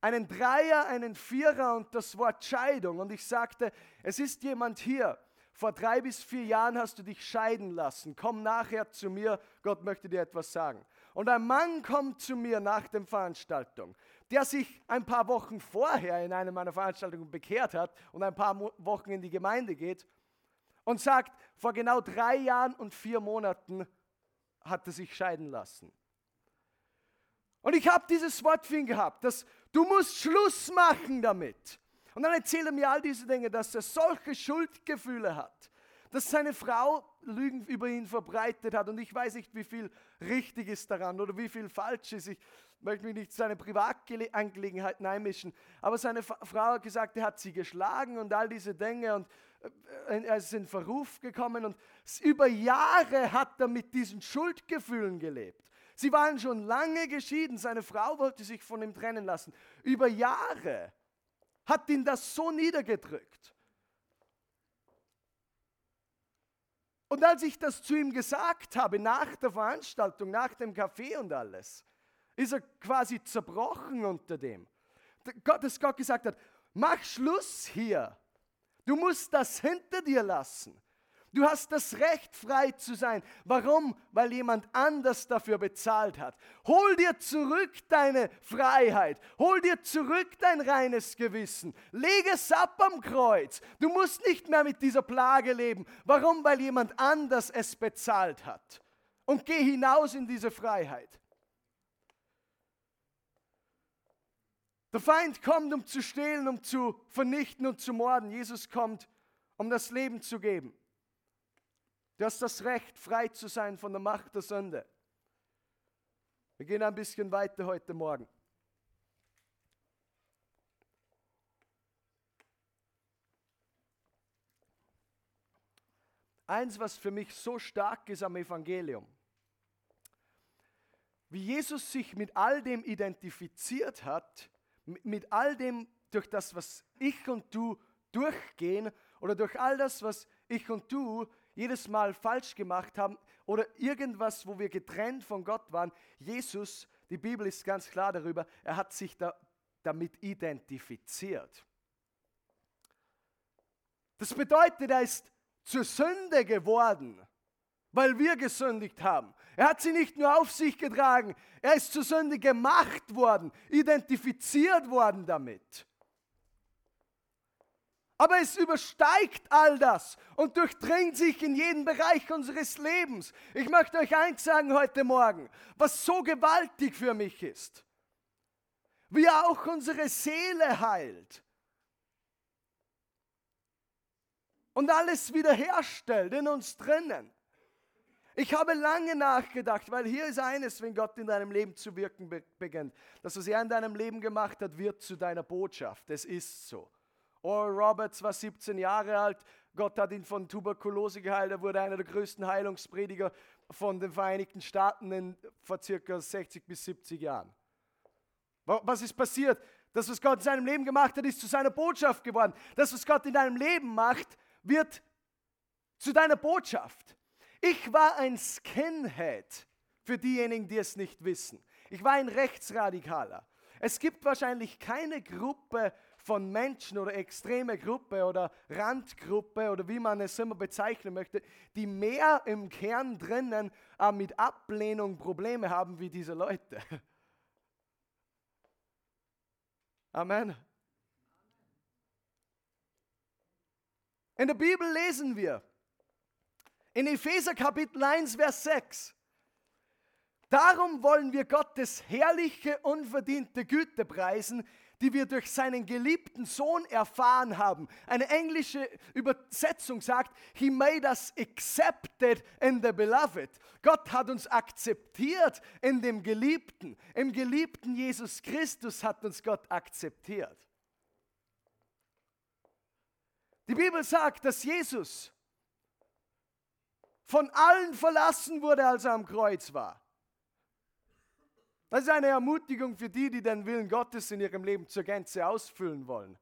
einen Dreier, einen Vierer und das Wort Scheidung und ich sagte, es ist jemand hier, vor drei bis vier Jahren hast du dich scheiden lassen. Komm nachher zu mir, Gott möchte dir etwas sagen. Und ein Mann kommt zu mir nach der Veranstaltung, der sich ein paar Wochen vorher in einer meiner Veranstaltungen bekehrt hat und ein paar Wochen in die Gemeinde geht und sagt, vor genau drei Jahren und vier Monaten hat er sich scheiden lassen. Und ich habe dieses Wort für ihn gehabt, dass du musst Schluss machen damit. Und dann erzählt er mir all diese Dinge, dass er solche Schuldgefühle hat, dass seine Frau Lügen über ihn verbreitet hat und ich weiß nicht, wie viel richtig ist daran oder wie viel falsch ist. Ich möchte mich nicht in seine Privatangelegenheiten einmischen, aber seine Frau hat gesagt, er hat sie geschlagen und all diese Dinge und äh, er ist in Verruf gekommen und über Jahre hat er mit diesen Schuldgefühlen gelebt. Sie waren schon lange geschieden, seine Frau wollte sich von ihm trennen lassen. Über Jahre hat ihn das so niedergedrückt. Und als ich das zu ihm gesagt habe, nach der Veranstaltung, nach dem Kaffee und alles, ist er quasi zerbrochen unter dem. Dass Gott gesagt hat, mach Schluss hier. Du musst das hinter dir lassen. Du hast das Recht, frei zu sein. Warum? Weil jemand anders dafür bezahlt hat. Hol dir zurück deine Freiheit. Hol dir zurück dein reines Gewissen. Leg es ab am Kreuz. Du musst nicht mehr mit dieser Plage leben. Warum? Weil jemand anders es bezahlt hat. Und geh hinaus in diese Freiheit. Der Feind kommt, um zu stehlen, um zu vernichten und zu morden. Jesus kommt, um das Leben zu geben. Du hast das Recht, frei zu sein von der Macht der Sünde. Wir gehen ein bisschen weiter heute Morgen. Eins, was für mich so stark ist am Evangelium, wie Jesus sich mit all dem identifiziert hat, mit all dem, durch das, was ich und du durchgehen oder durch all das, was ich und du jedes Mal falsch gemacht haben oder irgendwas, wo wir getrennt von Gott waren. Jesus, die Bibel ist ganz klar darüber, er hat sich da, damit identifiziert. Das bedeutet, er ist zur Sünde geworden, weil wir gesündigt haben. Er hat sie nicht nur auf sich getragen, er ist zur Sünde gemacht worden, identifiziert worden damit. Aber es übersteigt all das und durchdringt sich in jeden Bereich unseres Lebens. Ich möchte euch eins sagen heute Morgen, was so gewaltig für mich ist, wie auch unsere Seele heilt und alles wiederherstellt in uns drinnen. Ich habe lange nachgedacht, weil hier ist eines, wenn Gott in deinem Leben zu wirken beginnt. Das, was er in deinem Leben gemacht hat, wird zu deiner Botschaft. Es ist so. Oral Roberts war 17 Jahre alt. Gott hat ihn von Tuberkulose geheilt. Er wurde einer der größten Heilungsprediger von den Vereinigten Staaten in, vor circa 60 bis 70 Jahren. Was ist passiert? Das, was Gott in seinem Leben gemacht hat, ist zu seiner Botschaft geworden. Das, was Gott in deinem Leben macht, wird zu deiner Botschaft. Ich war ein Skinhead, für diejenigen, die es nicht wissen. Ich war ein Rechtsradikaler. Es gibt wahrscheinlich keine Gruppe von Menschen oder extreme Gruppe oder Randgruppe oder wie man es immer bezeichnen möchte, die mehr im Kern drinnen äh, mit Ablehnung Probleme haben wie diese Leute. Amen. In der Bibel lesen wir, in Epheser Kapitel 1, Vers 6, Darum wollen wir Gottes herrliche, unverdiente Güte preisen, die wir durch seinen geliebten Sohn erfahren haben. Eine englische Übersetzung sagt, He made us accepted in the beloved. Gott hat uns akzeptiert in dem Geliebten. Im geliebten Jesus Christus hat uns Gott akzeptiert. Die Bibel sagt, dass Jesus von allen verlassen wurde, als er am Kreuz war. Das ist eine Ermutigung für die, die den Willen Gottes in ihrem Leben zur Gänze ausfüllen wollen.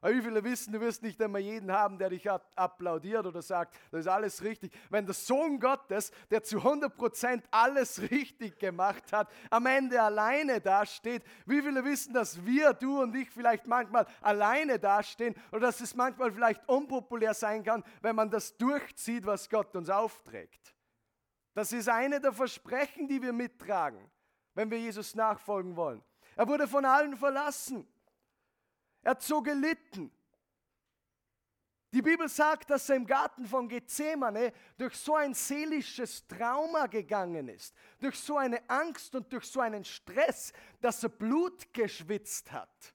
Aber wie viele wissen, du wirst nicht immer jeden haben, der dich applaudiert oder sagt, das ist alles richtig. Wenn der Sohn Gottes, der zu 100% alles richtig gemacht hat, am Ende alleine dasteht, wie viele wissen, dass wir, du und ich vielleicht manchmal alleine dastehen oder dass es manchmal vielleicht unpopulär sein kann, wenn man das durchzieht, was Gott uns aufträgt. Das ist eine der Versprechen, die wir mittragen, wenn wir Jesus nachfolgen wollen. Er wurde von allen verlassen. Er hat so gelitten. Die Bibel sagt, dass er im Garten von Gethsemane durch so ein seelisches Trauma gegangen ist, durch so eine Angst und durch so einen Stress, dass er Blut geschwitzt hat.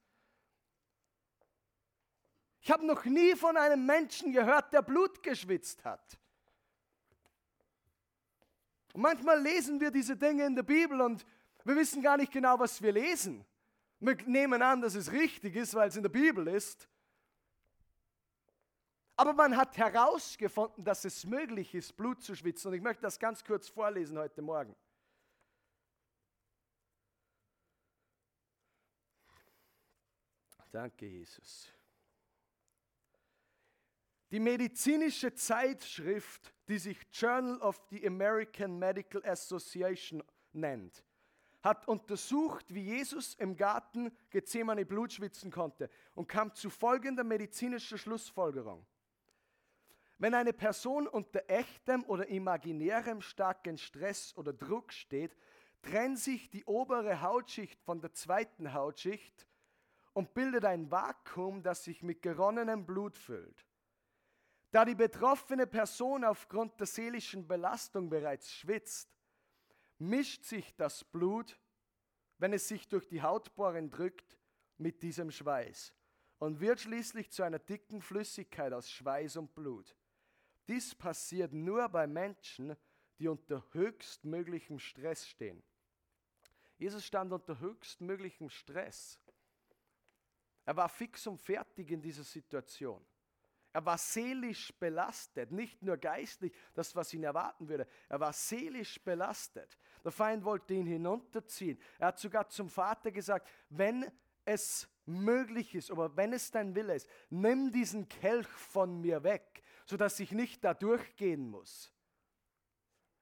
Ich habe noch nie von einem Menschen gehört, der Blut geschwitzt hat. Und manchmal lesen wir diese Dinge in der Bibel und wir wissen gar nicht genau, was wir lesen. Wir nehmen an, dass es richtig ist, weil es in der Bibel ist. Aber man hat herausgefunden, dass es möglich ist, Blut zu schwitzen. Und ich möchte das ganz kurz vorlesen heute Morgen. Danke, Jesus. Die medizinische Zeitschrift, die sich Journal of the American Medical Association nennt, hat untersucht, wie Jesus im Garten Gethsemane Blut schwitzen konnte und kam zu folgender medizinischer Schlussfolgerung. Wenn eine Person unter echtem oder imaginärem starken Stress oder Druck steht, trennt sich die obere Hautschicht von der zweiten Hautschicht und bildet ein Vakuum, das sich mit geronnenem Blut füllt. Da die betroffene Person aufgrund der seelischen Belastung bereits schwitzt, mischt sich das Blut, wenn es sich durch die Hautporen drückt, mit diesem Schweiß und wird schließlich zu einer dicken Flüssigkeit aus Schweiß und Blut. Dies passiert nur bei Menschen, die unter höchstmöglichem Stress stehen. Jesus stand unter höchstmöglichem Stress. Er war fix und fertig in dieser Situation. Er war seelisch belastet, nicht nur geistlich, das, was ihn erwarten würde. Er war seelisch belastet. Der Feind wollte ihn hinunterziehen. Er hat sogar zum Vater gesagt, wenn es möglich ist, aber wenn es dein Wille ist, nimm diesen Kelch von mir weg sodass ich nicht da durchgehen muss.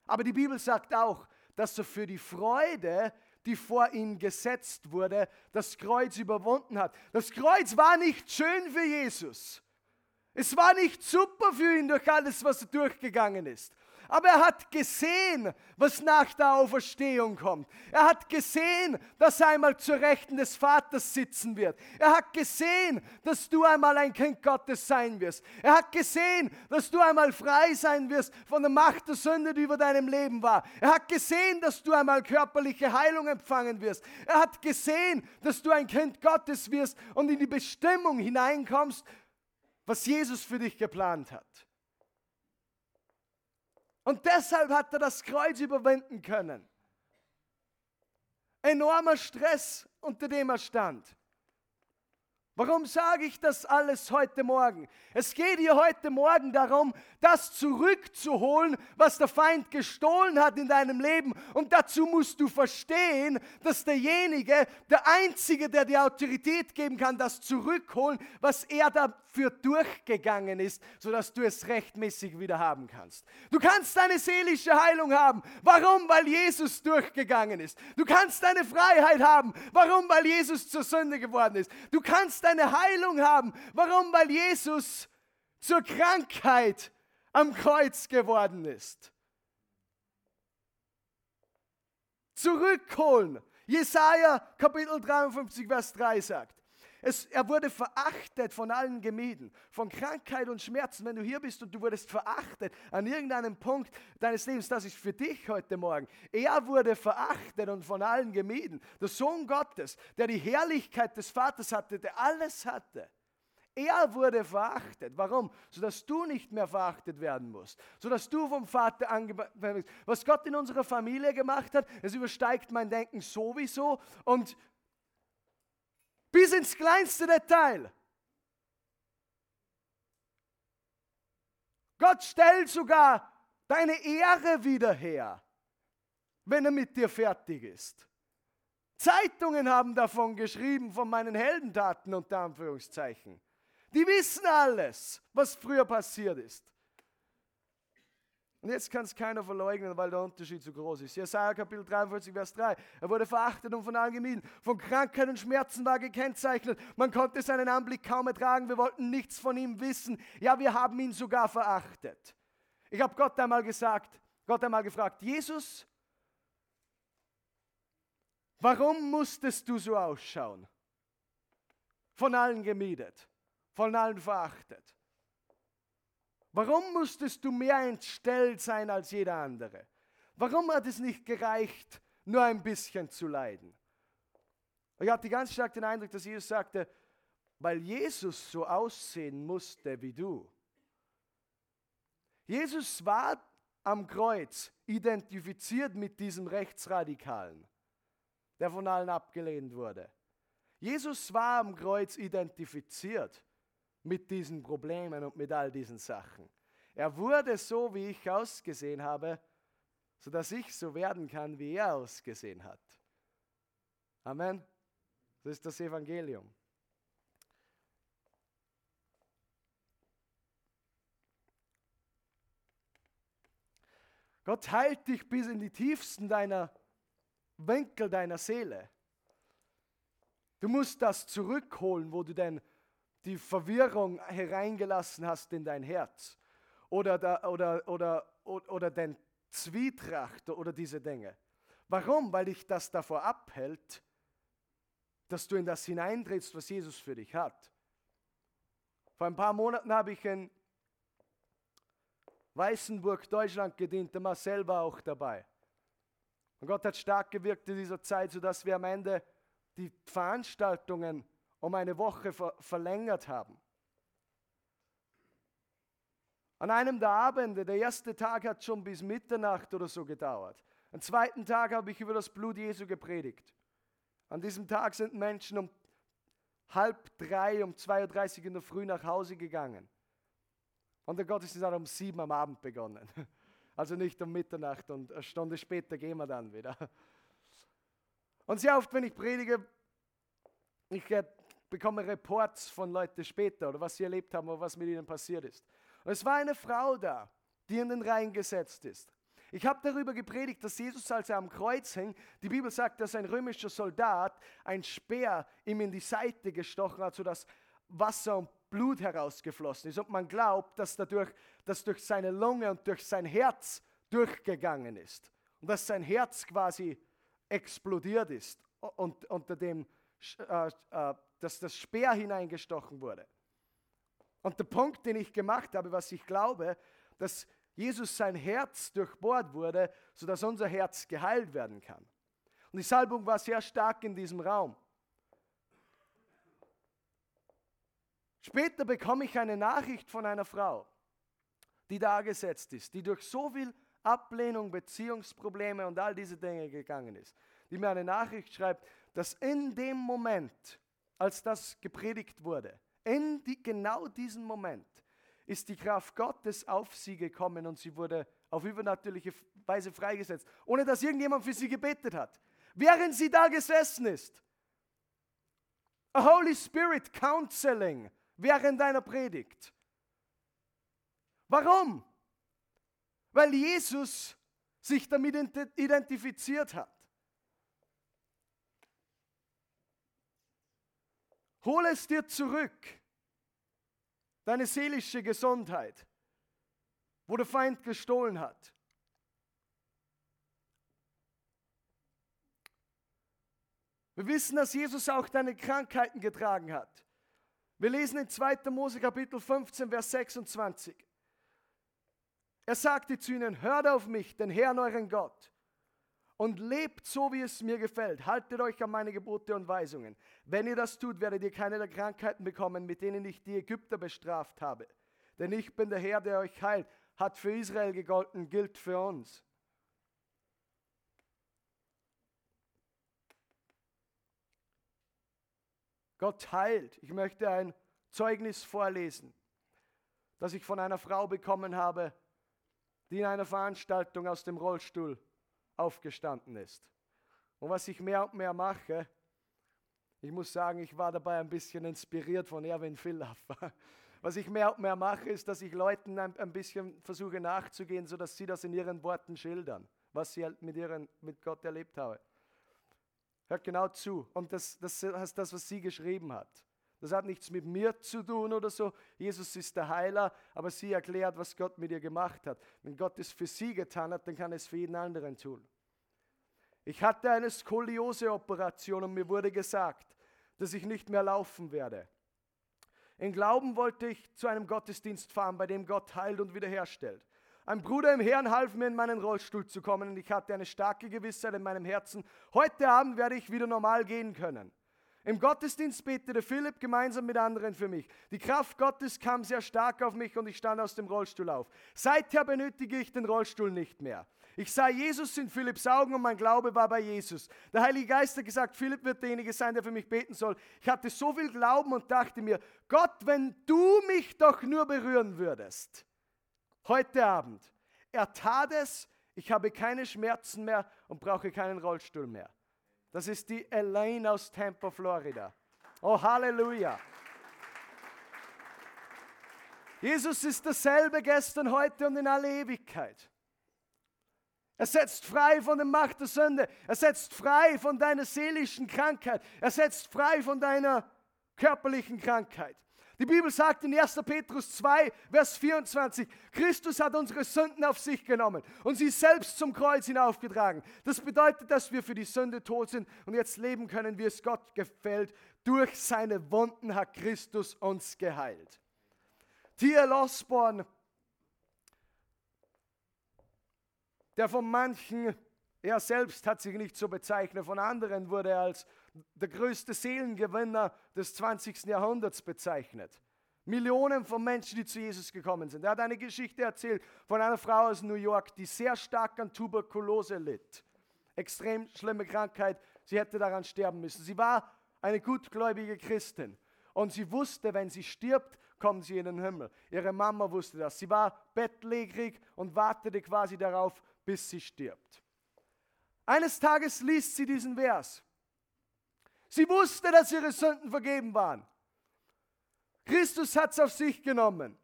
Aber die Bibel sagt auch, dass er für die Freude, die vor ihm gesetzt wurde, das Kreuz überwunden hat. Das Kreuz war nicht schön für Jesus. Es war nicht super für ihn durch alles, was er durchgegangen ist. Aber er hat gesehen, was nach der Auferstehung kommt. Er hat gesehen, dass er einmal zur Rechten des Vaters sitzen wird. Er hat gesehen, dass du einmal ein Kind Gottes sein wirst. Er hat gesehen, dass du einmal frei sein wirst von der Macht der Sünde, die über deinem Leben war. Er hat gesehen, dass du einmal körperliche Heilung empfangen wirst. Er hat gesehen, dass du ein Kind Gottes wirst und in die Bestimmung hineinkommst, was Jesus für dich geplant hat. Und deshalb hat er das Kreuz überwinden können. Enormer Stress, unter dem er stand. Warum sage ich das alles heute Morgen? Es geht hier heute Morgen darum, das zurückzuholen, was der Feind gestohlen hat in deinem Leben. Und dazu musst du verstehen, dass derjenige, der Einzige, der die Autorität geben kann, das zurückholen, was er dafür durchgegangen ist, sodass du es rechtmäßig wieder haben kannst. Du kannst deine seelische Heilung haben. Warum? Weil Jesus durchgegangen ist. Du kannst deine Freiheit haben. Warum? Weil Jesus zur Sünde geworden ist. Du kannst deine Heilung haben. Warum? Weil Jesus zur Krankheit am Kreuz geworden ist. Zurückholen. Jesaja Kapitel 53, Vers 3 sagt, es, er wurde verachtet, von allen gemieden, von Krankheit und Schmerzen. Wenn du hier bist und du wurdest verachtet an irgendeinem Punkt deines Lebens, das ist für dich heute Morgen. Er wurde verachtet und von allen gemieden. Der Sohn Gottes, der die Herrlichkeit des Vaters hatte, der alles hatte. Er wurde verachtet. Warum? Sodass du nicht mehr verachtet werden musst. Sodass du vom Vater angebracht wirst. Was Gott in unserer Familie gemacht hat, es übersteigt mein Denken sowieso. Und bis ins kleinste Detail. Gott stellt sogar deine Ehre wieder her, wenn er mit dir fertig ist. Zeitungen haben davon geschrieben, von meinen Heldentaten unter Anführungszeichen. Die wissen alles, was früher passiert ist. Und jetzt kann es keiner verleugnen, weil der Unterschied zu groß ist. Jesaja Kapitel 43, Vers 3. Er wurde verachtet und von allen gemieden. Von Krankheit und Schmerzen war gekennzeichnet. Man konnte seinen Anblick kaum ertragen. Wir wollten nichts von ihm wissen. Ja, wir haben ihn sogar verachtet. Ich habe Gott einmal gesagt, Gott einmal gefragt, Jesus, warum musstest du so ausschauen? Von allen gemiedet, von allen verachtet. Warum musstest du mehr entstellt sein als jeder andere? Warum hat es nicht gereicht, nur ein bisschen zu leiden? Ich hatte ganz stark den Eindruck, dass Jesus sagte, weil Jesus so aussehen musste wie du. Jesus war am Kreuz identifiziert mit diesem Rechtsradikalen, der von allen abgelehnt wurde. Jesus war am Kreuz identifiziert mit diesen Problemen und mit all diesen Sachen. Er wurde so, wie ich ausgesehen habe, sodass ich so werden kann, wie er ausgesehen hat. Amen. Das ist das Evangelium. Gott heilt dich bis in die tiefsten deiner Winkel deiner Seele. Du musst das zurückholen, wo du denn die Verwirrung hereingelassen hast in dein Herz. Oder, da, oder, oder, oder, oder den Zwietracht oder diese Dinge. Warum? Weil dich das davor abhält, dass du in das hineintrittst, was Jesus für dich hat. Vor ein paar Monaten habe ich in Weißenburg, Deutschland gedient. Der Marcel war auch dabei. Und Gott hat stark gewirkt in dieser Zeit, sodass wir am Ende die Veranstaltungen um eine Woche ver verlängert haben. An einem der Abende, der erste Tag hat schon bis Mitternacht oder so gedauert. Am zweiten Tag habe ich über das Blut Jesu gepredigt. An diesem Tag sind Menschen um halb drei, um 2.30 Uhr in der Früh nach Hause gegangen. Und der Gottesdienst hat um sieben am Abend begonnen. Also nicht um Mitternacht und eine Stunde später gehen wir dann wieder. Und sehr oft, wenn ich predige, ich äh, bekomme Reports von Leuten später oder was sie erlebt haben oder was mit ihnen passiert ist. Und es war eine Frau da, die in den Reihen gesetzt ist. Ich habe darüber gepredigt, dass Jesus, als er am Kreuz hing, die Bibel sagt, dass ein römischer Soldat ein Speer ihm in die Seite gestochen hat, sodass Wasser und Blut herausgeflossen ist. Und man glaubt, dass dadurch, dass durch seine Lunge und durch sein Herz durchgegangen ist. Und dass sein Herz quasi explodiert ist unter dem, äh, äh, dass das Speer hineingestochen wurde. Und der Punkt, den ich gemacht habe, was ich glaube, dass Jesus sein Herz durchbohrt wurde, sodass unser Herz geheilt werden kann. Und die Salbung war sehr stark in diesem Raum. Später bekomme ich eine Nachricht von einer Frau, die da gesetzt ist, die durch so viel Ablehnung, Beziehungsprobleme und all diese Dinge gegangen ist, die mir eine Nachricht schreibt, dass in dem Moment, als das gepredigt wurde, in die, genau diesem Moment ist die Kraft Gottes auf sie gekommen und sie wurde auf übernatürliche Weise freigesetzt, ohne dass irgendjemand für sie gebetet hat. Während sie da gesessen ist. A Holy Spirit Counseling während deiner Predigt. Warum? Weil Jesus sich damit identifiziert hat. Hol es dir zurück, deine seelische Gesundheit, wo der Feind gestohlen hat. Wir wissen, dass Jesus auch deine Krankheiten getragen hat. Wir lesen in 2. Mose Kapitel 15, Vers 26. Er sagte zu ihnen, hört auf mich, den Herrn euren Gott, und lebt so, wie es mir gefällt. Haltet euch an meine Gebote und Weisungen. Wenn ihr das tut, werdet ihr keine der Krankheiten bekommen, mit denen ich die Ägypter bestraft habe. Denn ich bin der Herr, der euch heilt. Hat für Israel gegolten, gilt für uns. Gott heilt. Ich möchte ein Zeugnis vorlesen, das ich von einer Frau bekommen habe, die in einer Veranstaltung aus dem Rollstuhl aufgestanden ist. Und was ich mehr und mehr mache, ich muss sagen, ich war dabei ein bisschen inspiriert von Erwin Villaff. Was ich mehr und mehr mache, ist, dass ich Leuten ein, ein bisschen versuche nachzugehen, sodass sie das in ihren Worten schildern, was sie halt mit, ihren, mit Gott erlebt haben. Hört genau zu. Und das, das ist das, was sie geschrieben hat. Das hat nichts mit mir zu tun oder so. Jesus ist der Heiler, aber sie erklärt, was Gott mit ihr gemacht hat. Wenn Gott es für sie getan hat, dann kann es für jeden anderen tun. Ich hatte eine Skoliose-Operation und mir wurde gesagt, dass ich nicht mehr laufen werde. In Glauben wollte ich zu einem Gottesdienst fahren, bei dem Gott heilt und wiederherstellt. Ein Bruder im Herrn half mir in meinen Rollstuhl zu kommen und ich hatte eine starke Gewissheit in meinem Herzen, heute Abend werde ich wieder normal gehen können. Im Gottesdienst betete Philipp gemeinsam mit anderen für mich. Die Kraft Gottes kam sehr stark auf mich und ich stand aus dem Rollstuhl auf. Seither benötige ich den Rollstuhl nicht mehr. Ich sah Jesus in Philipps Augen und mein Glaube war bei Jesus. Der Heilige Geist hat gesagt, Philipp wird derjenige sein, der für mich beten soll. Ich hatte so viel Glauben und dachte mir, Gott, wenn du mich doch nur berühren würdest heute Abend. Er tat es, ich habe keine Schmerzen mehr und brauche keinen Rollstuhl mehr. Das ist die Elaine aus Tampa, Florida. Oh, Halleluja. Jesus ist dasselbe gestern, heute und in alle Ewigkeit. Er setzt frei von der Macht der Sünde. Er setzt frei von deiner seelischen Krankheit. Er setzt frei von deiner körperlichen Krankheit. Die Bibel sagt in 1. Petrus 2, Vers 24, Christus hat unsere Sünden auf sich genommen und sie selbst zum Kreuz hinaufgetragen. Das bedeutet, dass wir für die Sünde tot sind und jetzt leben können, wie es Gott gefällt. Durch seine Wunden hat Christus uns geheilt. T.L. Osborne, der von manchen, er selbst hat sich nicht so bezeichnet, von anderen wurde er als der größte Seelengewinner des 20. Jahrhunderts bezeichnet. Millionen von Menschen, die zu Jesus gekommen sind. Er hat eine Geschichte erzählt von einer Frau aus New York, die sehr stark an Tuberkulose litt. Extrem schlimme Krankheit. Sie hätte daran sterben müssen. Sie war eine gutgläubige Christin. Und sie wusste, wenn sie stirbt, kommt sie in den Himmel. Ihre Mama wusste das. Sie war bettlägerig und wartete quasi darauf, bis sie stirbt. Eines Tages liest sie diesen Vers. Sie wusste, dass ihre Sünden vergeben waren. Christus hat es auf sich genommen.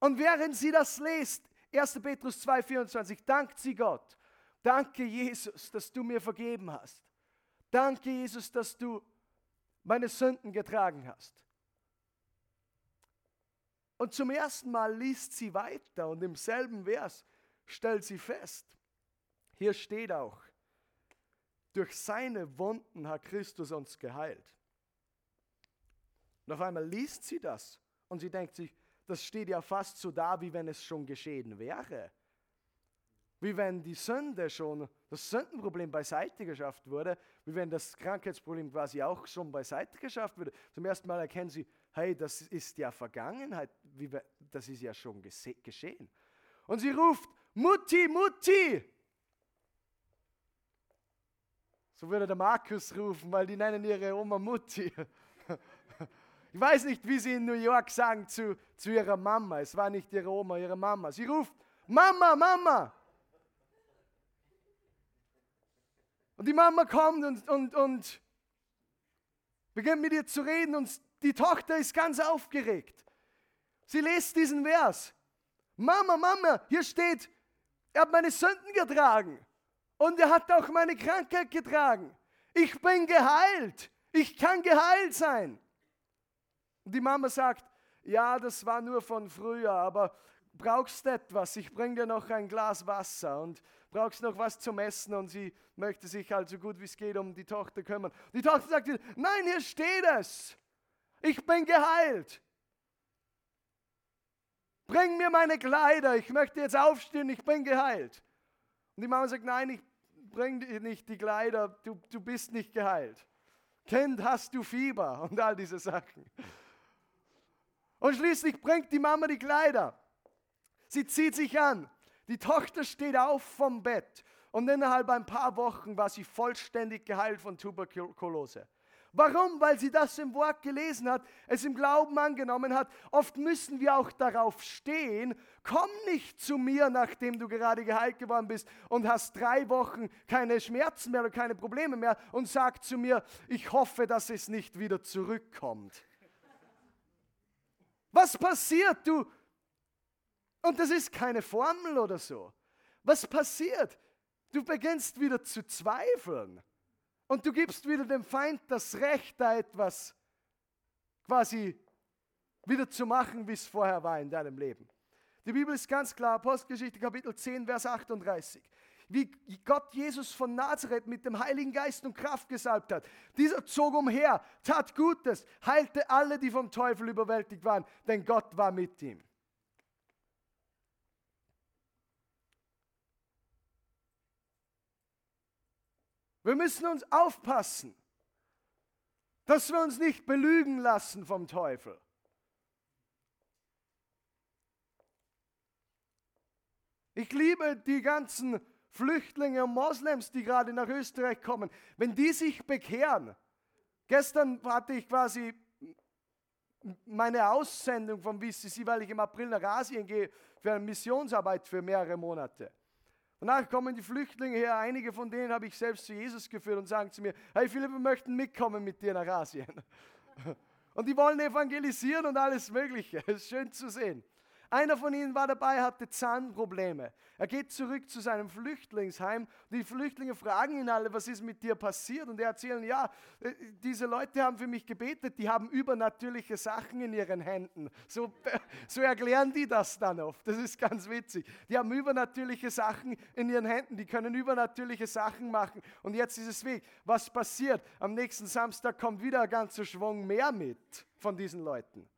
Und während sie das liest, 1. Petrus 2,24, dankt sie Gott. Danke, Jesus, dass du mir vergeben hast. Danke, Jesus, dass du meine Sünden getragen hast. Und zum ersten Mal liest sie weiter und im selben Vers stellt sie fest, hier steht auch, durch seine Wunden hat Christus uns geheilt. Und auf einmal liest sie das und sie denkt sich, das steht ja fast so da, wie wenn es schon geschehen wäre. Wie wenn die Sünde schon, das Sündenproblem beiseite geschafft wurde, wie wenn das Krankheitsproblem quasi auch schon beiseite geschafft wurde. Zum ersten Mal erkennen sie, hey, das ist ja Vergangenheit, das ist ja schon geschehen. Und sie ruft, Mutti, Mutti, so würde der Markus rufen, weil die nennen ihre Oma Mutti. Ich weiß nicht, wie sie in New York sagen zu, zu ihrer Mama. Es war nicht ihre Oma, ihre Mama. Sie ruft, Mama, Mama. Und die Mama kommt und, und, und beginnt mit ihr zu reden und die Tochter ist ganz aufgeregt. Sie liest diesen Vers. Mama, Mama, hier steht, er hat meine Sünden getragen. Und er hat auch meine Krankheit getragen. Ich bin geheilt. Ich kann geheilt sein. Und die Mama sagt, ja, das war nur von früher, aber brauchst etwas? Ich bringe dir noch ein Glas Wasser und brauchst noch was zum Essen und sie möchte sich halt so gut wie es geht um die Tochter kümmern. Die Tochter sagt, nein, hier steht es. Ich bin geheilt. Bring mir meine Kleider, ich möchte jetzt aufstehen, ich bin geheilt. Und die Mama sagt, nein, ich bringe dir nicht die Kleider, du, du bist nicht geheilt. Kind, hast du Fieber und all diese Sachen. Und schließlich bringt die Mama die Kleider. Sie zieht sich an. Die Tochter steht auf vom Bett und innerhalb ein paar Wochen war sie vollständig geheilt von Tuberkulose. Warum? Weil sie das im Wort gelesen hat, es im Glauben angenommen hat. Oft müssen wir auch darauf stehen, komm nicht zu mir, nachdem du gerade geheilt geworden bist und hast drei Wochen keine Schmerzen mehr oder keine Probleme mehr und sag zu mir, ich hoffe, dass es nicht wieder zurückkommt. Was passiert, du? Und das ist keine Formel oder so. Was passiert? Du beginnst wieder zu zweifeln. Und du gibst wieder dem Feind das Recht, da etwas quasi wieder zu machen, wie es vorher war in deinem Leben. Die Bibel ist ganz klar, Apostelgeschichte Kapitel 10, Vers 38 wie Gott Jesus von Nazareth mit dem Heiligen Geist und Kraft gesalbt hat. Dieser zog umher, tat Gutes, heilte alle, die vom Teufel überwältigt waren, denn Gott war mit ihm. Wir müssen uns aufpassen, dass wir uns nicht belügen lassen vom Teufel. Ich liebe die ganzen Flüchtlinge und Moslems, die gerade nach Österreich kommen, wenn die sich bekehren. Gestern hatte ich quasi meine Aussendung vom VCC, weil ich im April nach Asien gehe für eine Missionsarbeit für mehrere Monate. Danach kommen die Flüchtlinge her, einige von denen habe ich selbst zu Jesus geführt und sagen zu mir, hey Philipp, wir möchten mitkommen mit dir nach Asien. Und die wollen evangelisieren und alles Mögliche. Es ist schön zu sehen. Einer von ihnen war dabei, hatte Zahnprobleme. Er geht zurück zu seinem Flüchtlingsheim. Die Flüchtlinge fragen ihn alle, was ist mit dir passiert? Und er erzählt, ja, äh, diese Leute haben für mich gebetet, die haben übernatürliche Sachen in ihren Händen. So, so erklären die das dann oft. Das ist ganz witzig. Die haben übernatürliche Sachen in ihren Händen, die können übernatürliche Sachen machen. Und jetzt ist es weg. Was passiert? Am nächsten Samstag kommt wieder ein ganzer Schwung mehr mit von diesen Leuten.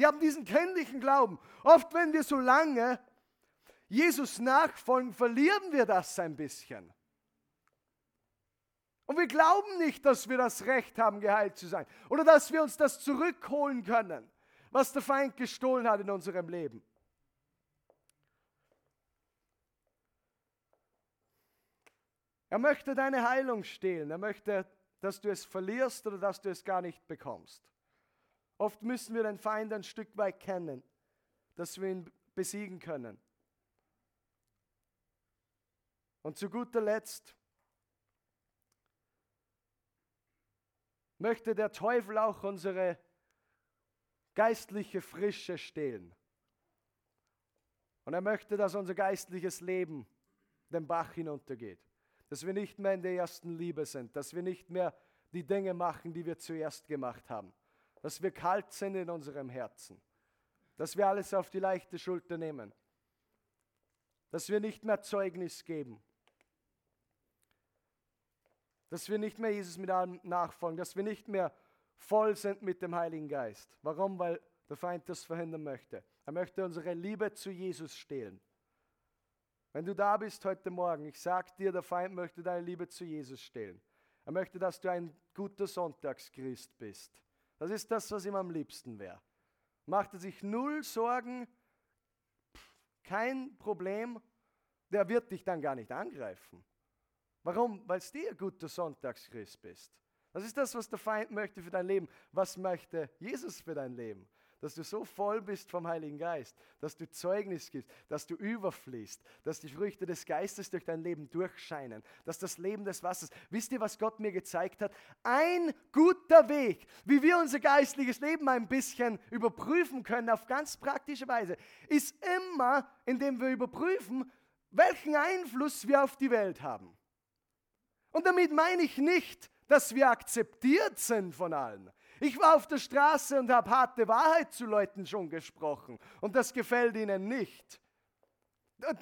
Die haben diesen kindlichen Glauben. Oft, wenn wir so lange Jesus nachfolgen, verlieren wir das ein bisschen. Und wir glauben nicht, dass wir das Recht haben, geheilt zu sein. Oder dass wir uns das zurückholen können, was der Feind gestohlen hat in unserem Leben. Er möchte deine Heilung stehlen. Er möchte, dass du es verlierst oder dass du es gar nicht bekommst. Oft müssen wir den Feind ein Stück weit kennen, dass wir ihn besiegen können. Und zu guter Letzt möchte der Teufel auch unsere geistliche Frische stehlen. Und er möchte, dass unser geistliches Leben den Bach hinuntergeht. Dass wir nicht mehr in der ersten Liebe sind, dass wir nicht mehr die Dinge machen, die wir zuerst gemacht haben dass wir kalt sind in unserem Herzen, dass wir alles auf die leichte Schulter nehmen, dass wir nicht mehr Zeugnis geben, dass wir nicht mehr Jesus mit allem nachfolgen, dass wir nicht mehr voll sind mit dem Heiligen Geist. Warum? Weil der Feind das verhindern möchte. Er möchte unsere Liebe zu Jesus stehlen. Wenn du da bist heute Morgen, ich sage dir, der Feind möchte deine Liebe zu Jesus stehlen. Er möchte, dass du ein guter Sonntagschrist bist. Das ist das, was ihm am liebsten wäre. Machte sich null Sorgen, kein Problem, der wird dich dann gar nicht angreifen. Warum? Weil du ein guter Sonntagschrist bist. Das ist das, was der Feind möchte für dein Leben. Was möchte Jesus für dein Leben? Dass du so voll bist vom Heiligen Geist, dass du Zeugnis gibst, dass du überfließt, dass die Früchte des Geistes durch dein Leben durchscheinen, dass das Leben des Wassers. Wisst ihr, was Gott mir gezeigt hat? Ein guter Weg, wie wir unser geistliches Leben ein bisschen überprüfen können auf ganz praktische Weise, ist immer, indem wir überprüfen, welchen Einfluss wir auf die Welt haben. Und damit meine ich nicht, dass wir akzeptiert sind von allen. Ich war auf der Straße und habe harte Wahrheit zu Leuten schon gesprochen und das gefällt ihnen nicht.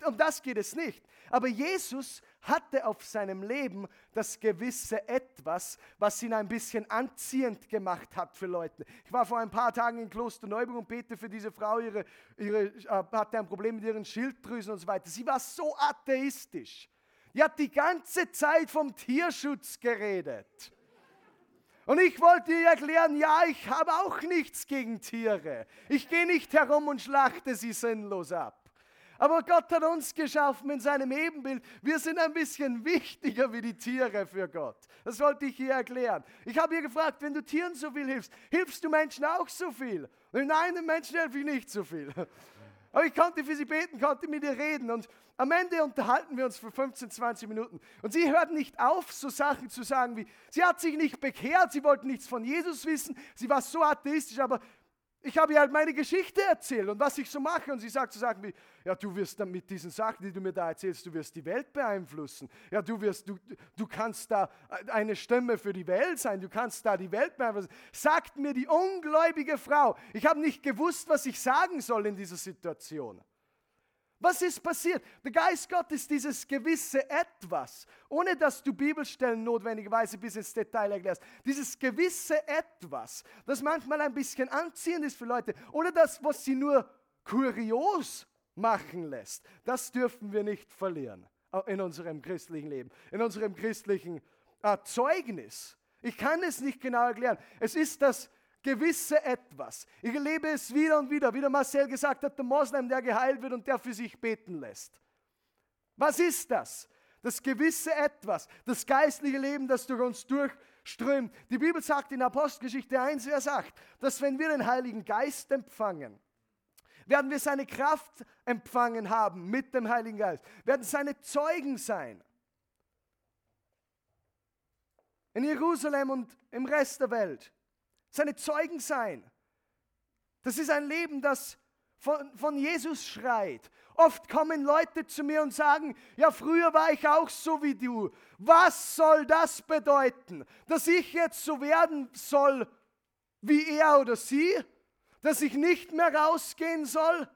Um das geht es nicht. Aber Jesus hatte auf seinem Leben das gewisse Etwas, was ihn ein bisschen anziehend gemacht hat für Leute. Ich war vor ein paar Tagen in Kloster Neuburg und bete für diese Frau, ihre, ihre, äh, hatte ein Problem mit ihren Schilddrüsen und so weiter. Sie war so atheistisch. Die hat die ganze Zeit vom Tierschutz geredet. Und ich wollte ihr erklären, ja, ich habe auch nichts gegen Tiere. Ich gehe nicht herum und schlachte sie sinnlos ab. Aber Gott hat uns geschaffen in seinem Ebenbild. Wir sind ein bisschen wichtiger wie die Tiere für Gott. Das wollte ich ihr erklären. Ich habe ihr gefragt, wenn du Tieren so viel hilfst, hilfst du Menschen auch so viel? Und nein, den Menschen helfe ich nicht so viel. Aber ich konnte für sie beten, konnte mit ihr reden und am Ende unterhalten wir uns für 15, 20 Minuten. Und sie hört nicht auf, so Sachen zu sagen wie, sie hat sich nicht bekehrt, sie wollte nichts von Jesus wissen, sie war so atheistisch, aber Ich habe ihr halt meine Geschichte erzählt und was ich so mache. Und sie sagt so Sachen wie, ja, du wirst dann mit diesen Sachen, die du mir da erzählst, du wirst die Welt beeinflussen. Ja, du wirst, du, du kannst da eine Stimme für die Welt sein, du kannst da die Welt beeinflussen. Sagt mir die ungläubige Frau. Ich habe nicht gewusst, was ich sagen soll in dieser Situation. Was ist passiert? Der Geist Gottes, dieses gewisse Etwas, ohne dass du Bibelstellen notwendigerweise bis ins Detail erklärst, dieses gewisse Etwas, das manchmal ein bisschen anziehend ist für Leute, oder das, was sie nur kurios machen lässt, das dürfen wir nicht verlieren in unserem christlichen Leben, in unserem christlichen Zeugnis. Ich kann es nicht genau erklären. Es ist das gewisse etwas. Ich erlebe es wieder und wieder, wie der Marcel gesagt hat, der Moslem, der geheilt wird und der für sich beten lässt. Was ist das? Das gewisse etwas, das geistliche Leben, das durch uns durchströmt. Die Bibel sagt in Apostelgeschichte 1, Vers 8, dass wenn wir den Heiligen Geist empfangen, werden wir seine Kraft empfangen haben mit dem Heiligen Geist, werden seine Zeugen sein. In Jerusalem und im Rest der Welt seine Zeugen sein. Das ist ein Leben, das von, von, Jesus schreit. Oft kommen Leute zu mir und sagen, ja, früher war ich auch so wie du. Was soll das bedeuten? Dass ich jetzt so werden soll wie er oder sie? Dass ich nicht mehr rausgehen soll?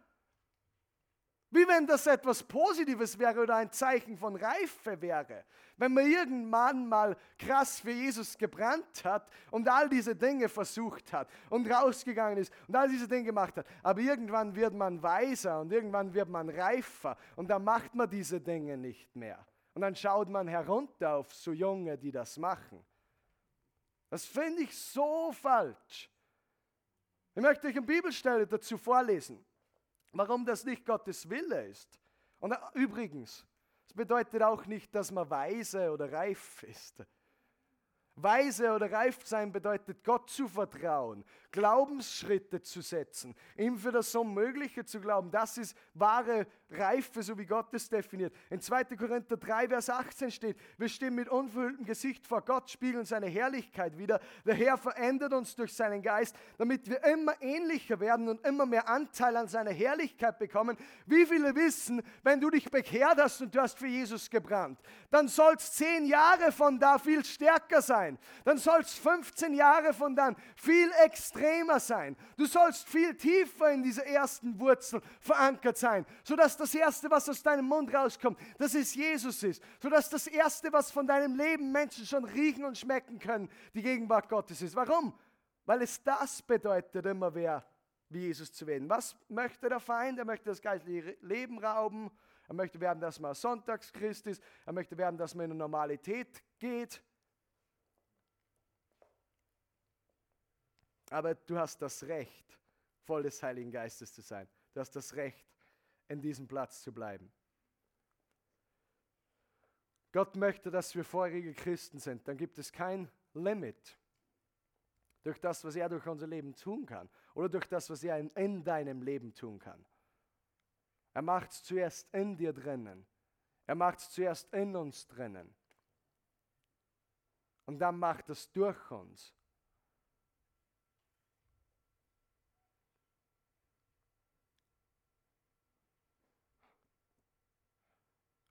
Wie wenn das etwas Positives wäre oder ein Zeichen von Reife wäre. Wenn man irgendwann mal krass für Jesus gebrannt hat und all diese Dinge versucht hat und rausgegangen ist und all diese Dinge gemacht hat. Aber irgendwann wird man weiser und irgendwann wird man reifer und dann macht man diese Dinge nicht mehr. Und dann schaut man herunter auf so Junge, die das machen. Das finde ich so falsch. Ich möchte euch eine Bibelstelle dazu vorlesen warum das nicht Gottes Wille ist. Und übrigens, es bedeutet auch nicht, dass man weise oder reif ist. Weise oder reif sein bedeutet, Gott zu vertrauen, Glaubensschritte zu setzen, ihm für das Unmögliche zu glauben. Das ist wahre Reife, so wie Gott es definiert. In 2. Korinther 3, Vers 18 steht, wir stehen mit unverhülltem Gesicht vor Gott, spiegeln seine Herrlichkeit wieder. Der Herr verändert uns durch seinen Geist, damit wir immer ähnlicher werden und immer mehr Anteil an seiner Herrlichkeit bekommen. Wie viele wissen, wenn du dich bekehrt hast und du hast für Jesus gebrannt, dann soll es zehn Jahre von da viel stärker sein. Dann soll es 15 Jahre von dann viel extremer sein. Du sollst viel tiefer in dieser ersten Wurzel verankert sein, sodass das Erste, was aus deinem Mund rauskommt, dass es Jesus ist. Sodass das Erste, was von deinem Leben Menschen schon riechen und schmecken können, die Gegenwart Gottes ist. Warum? Weil es das bedeutet, immer mehr wie Jesus zu werden. Was möchte der Feind? Er möchte das geistliche Leben rauben. Er möchte werden, dass man Sonntagschrist ist. Er möchte werden, dass man in eine Normalität geht. Aber du hast das Recht, voll des Heiligen Geistes zu sein. Du hast das Recht, in diesem Platz zu bleiben. Gott möchte, dass wir vorige Christen sind. Dann gibt es kein Limit durch das, was er durch unser Leben tun kann oder durch das, was er in deinem Leben tun kann. Er macht es zuerst in dir drinnen. Er macht es zuerst in uns drinnen. Und dann macht es durch uns.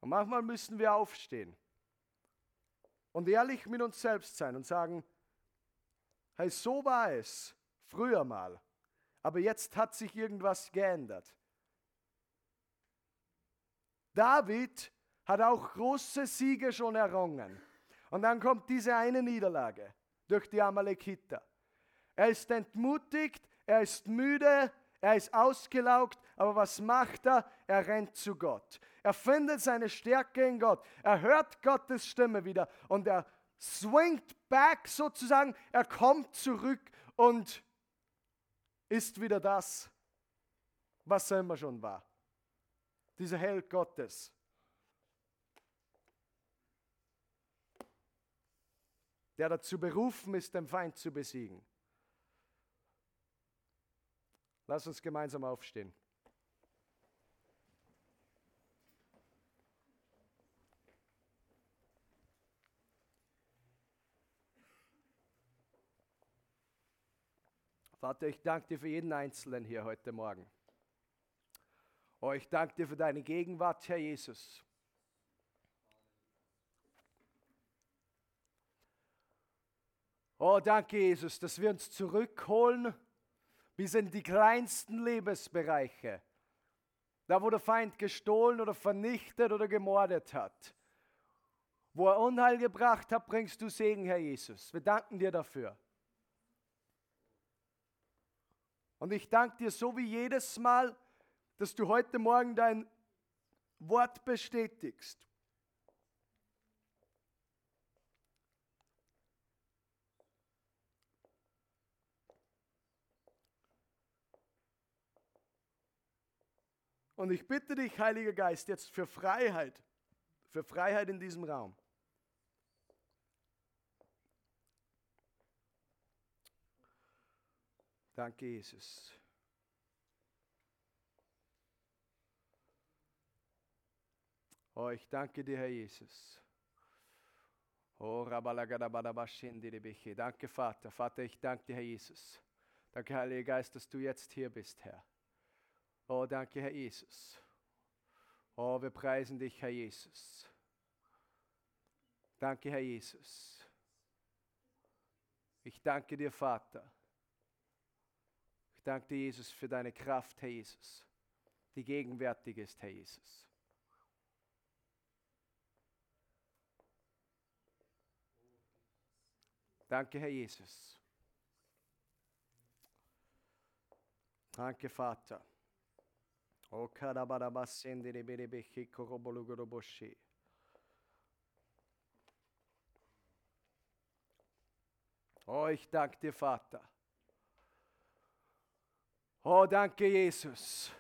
Und manchmal müssen wir aufstehen und ehrlich mit uns selbst sein und sagen, hey, so war es früher mal, aber jetzt hat sich irgendwas geändert. David hat auch große Siege schon errungen. Und dann kommt diese eine Niederlage durch die Amalekiter. Er ist entmutigt, er ist müde, er ist ausgelaugt, aber was macht er? Er rennt zu Gott. Er findet seine Stärke in Gott. Er hört Gottes Stimme wieder und er swingt back sozusagen. Er kommt zurück und ist wieder das, was er immer schon war. Dieser Held Gottes. Der dazu berufen ist, den Feind zu besiegen. Lass uns gemeinsam aufstehen. Vater, ich danke dir für jeden Einzelnen hier heute Morgen. Oh, ich danke dir für deine Gegenwart, Herr Jesus. Oh, danke, Jesus, dass wir uns zurückholen bis in die kleinsten Lebensbereiche. Da, wo der Feind gestohlen oder vernichtet oder gemordet hat. Wo er Unheil gebracht hat, bringst du Segen, Herr Jesus. Wir danken dir dafür. Und ich danke dir so wie jedes Mal, dass du heute Morgen dein Wort bestätigst. Und ich bitte dich, Heiliger Geist, jetzt für Freiheit, für Freiheit in diesem Raum. Danke, Jesus. Oh, ich danke dir, Herr Jesus. Oh, Danke, Vater. Vater, ich danke dir, Herr Jesus. Danke, Heiliger Geist, dass du jetzt hier bist, Herr. Oh, danke, Herr Jesus. Oh, wir preisen dich, Herr Jesus. Danke, Herr Jesus. Ich danke dir, Vater. Ich danke dir, Jesus, für deine Kraft, Herr Jesus, die gegenwärtig ist, Herr Jesus. Danke, Herr Jesus. Danke, Vater. Oh, ich danke dir, Vater. Oh, danke, Jesus.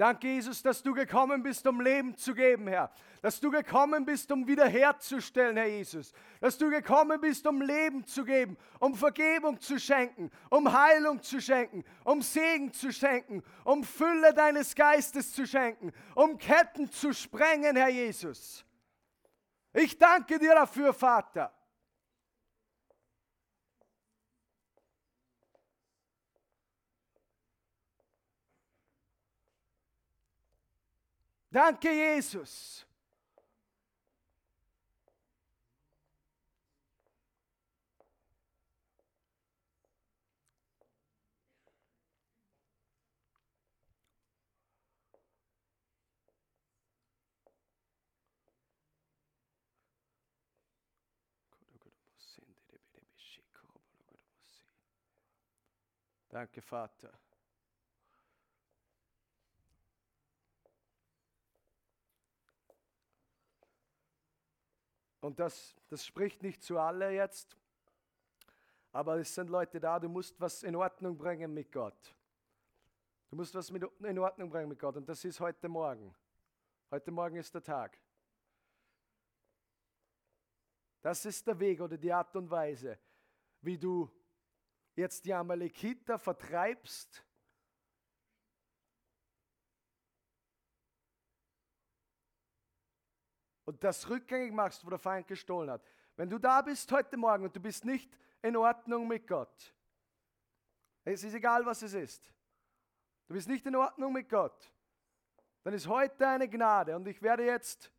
Danke, Jesus, dass du gekommen bist, um Leben zu geben, Herr. Dass du gekommen bist, um wiederherzustellen, Herr Jesus. Dass du gekommen bist, um Leben zu geben, um Vergebung zu schenken, um Heilung zu schenken, um Segen zu schenken, um Fülle deines Geistes zu schenken, um Ketten zu sprengen, Herr Jesus. Ich danke dir dafür, Vater. Danke, Jesus. Danke, Vater. Und das, das spricht nicht zu alle jetzt, aber es sind Leute da, du musst was in Ordnung bringen mit Gott. Du musst was mit, in Ordnung bringen mit Gott und das ist heute Morgen. Heute Morgen ist der Tag. Das ist der Weg oder die Art und Weise, wie du jetzt die Amalekiter vertreibst und das rückgängig machst, wo der Feind gestohlen hat. Wenn du da bist heute Morgen und du bist nicht in Ordnung mit Gott, es ist egal, was es ist, du bist nicht in Ordnung mit Gott, dann ist heute eine Gnade und ich werde jetzt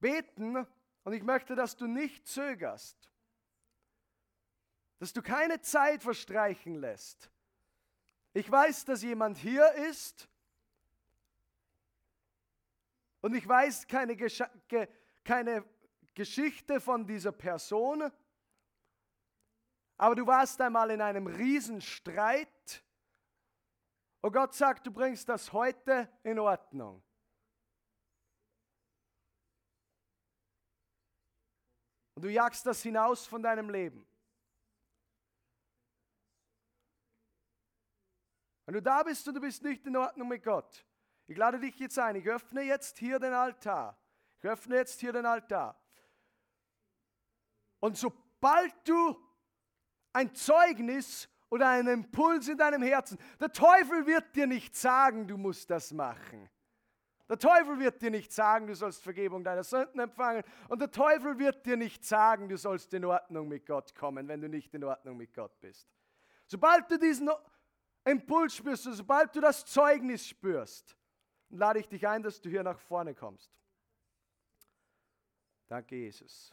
beten und ich möchte, dass du nicht zögerst, dass du keine Zeit verstreichen lässt. Ich weiß, dass jemand hier ist, und ich weiß keine, Gesch ge keine Geschichte von dieser Person, aber du warst einmal in einem Riesenstreit und Gott sagt, du bringst das heute in Ordnung. Und du jagst das hinaus von deinem Leben. Wenn du da bist und du bist nicht in Ordnung mit Gott, ich lade dich jetzt ein. Ich öffne jetzt hier den Altar. Ich öffne jetzt hier den Altar. Und sobald du ein Zeugnis oder einen Impuls in deinem Herzen, der Teufel wird dir nicht sagen, du musst das machen. Der Teufel wird dir nicht sagen, du sollst Vergebung deiner Sünden empfangen. Und der Teufel wird dir nicht sagen, du sollst in Ordnung mit Gott kommen, wenn du nicht in Ordnung mit Gott bist Sobald du diesen Impuls spürst, sobald du das Zeugnis spürst, lade ich dich ein, dass du hier nach vorne kommst. Danke, Jesus.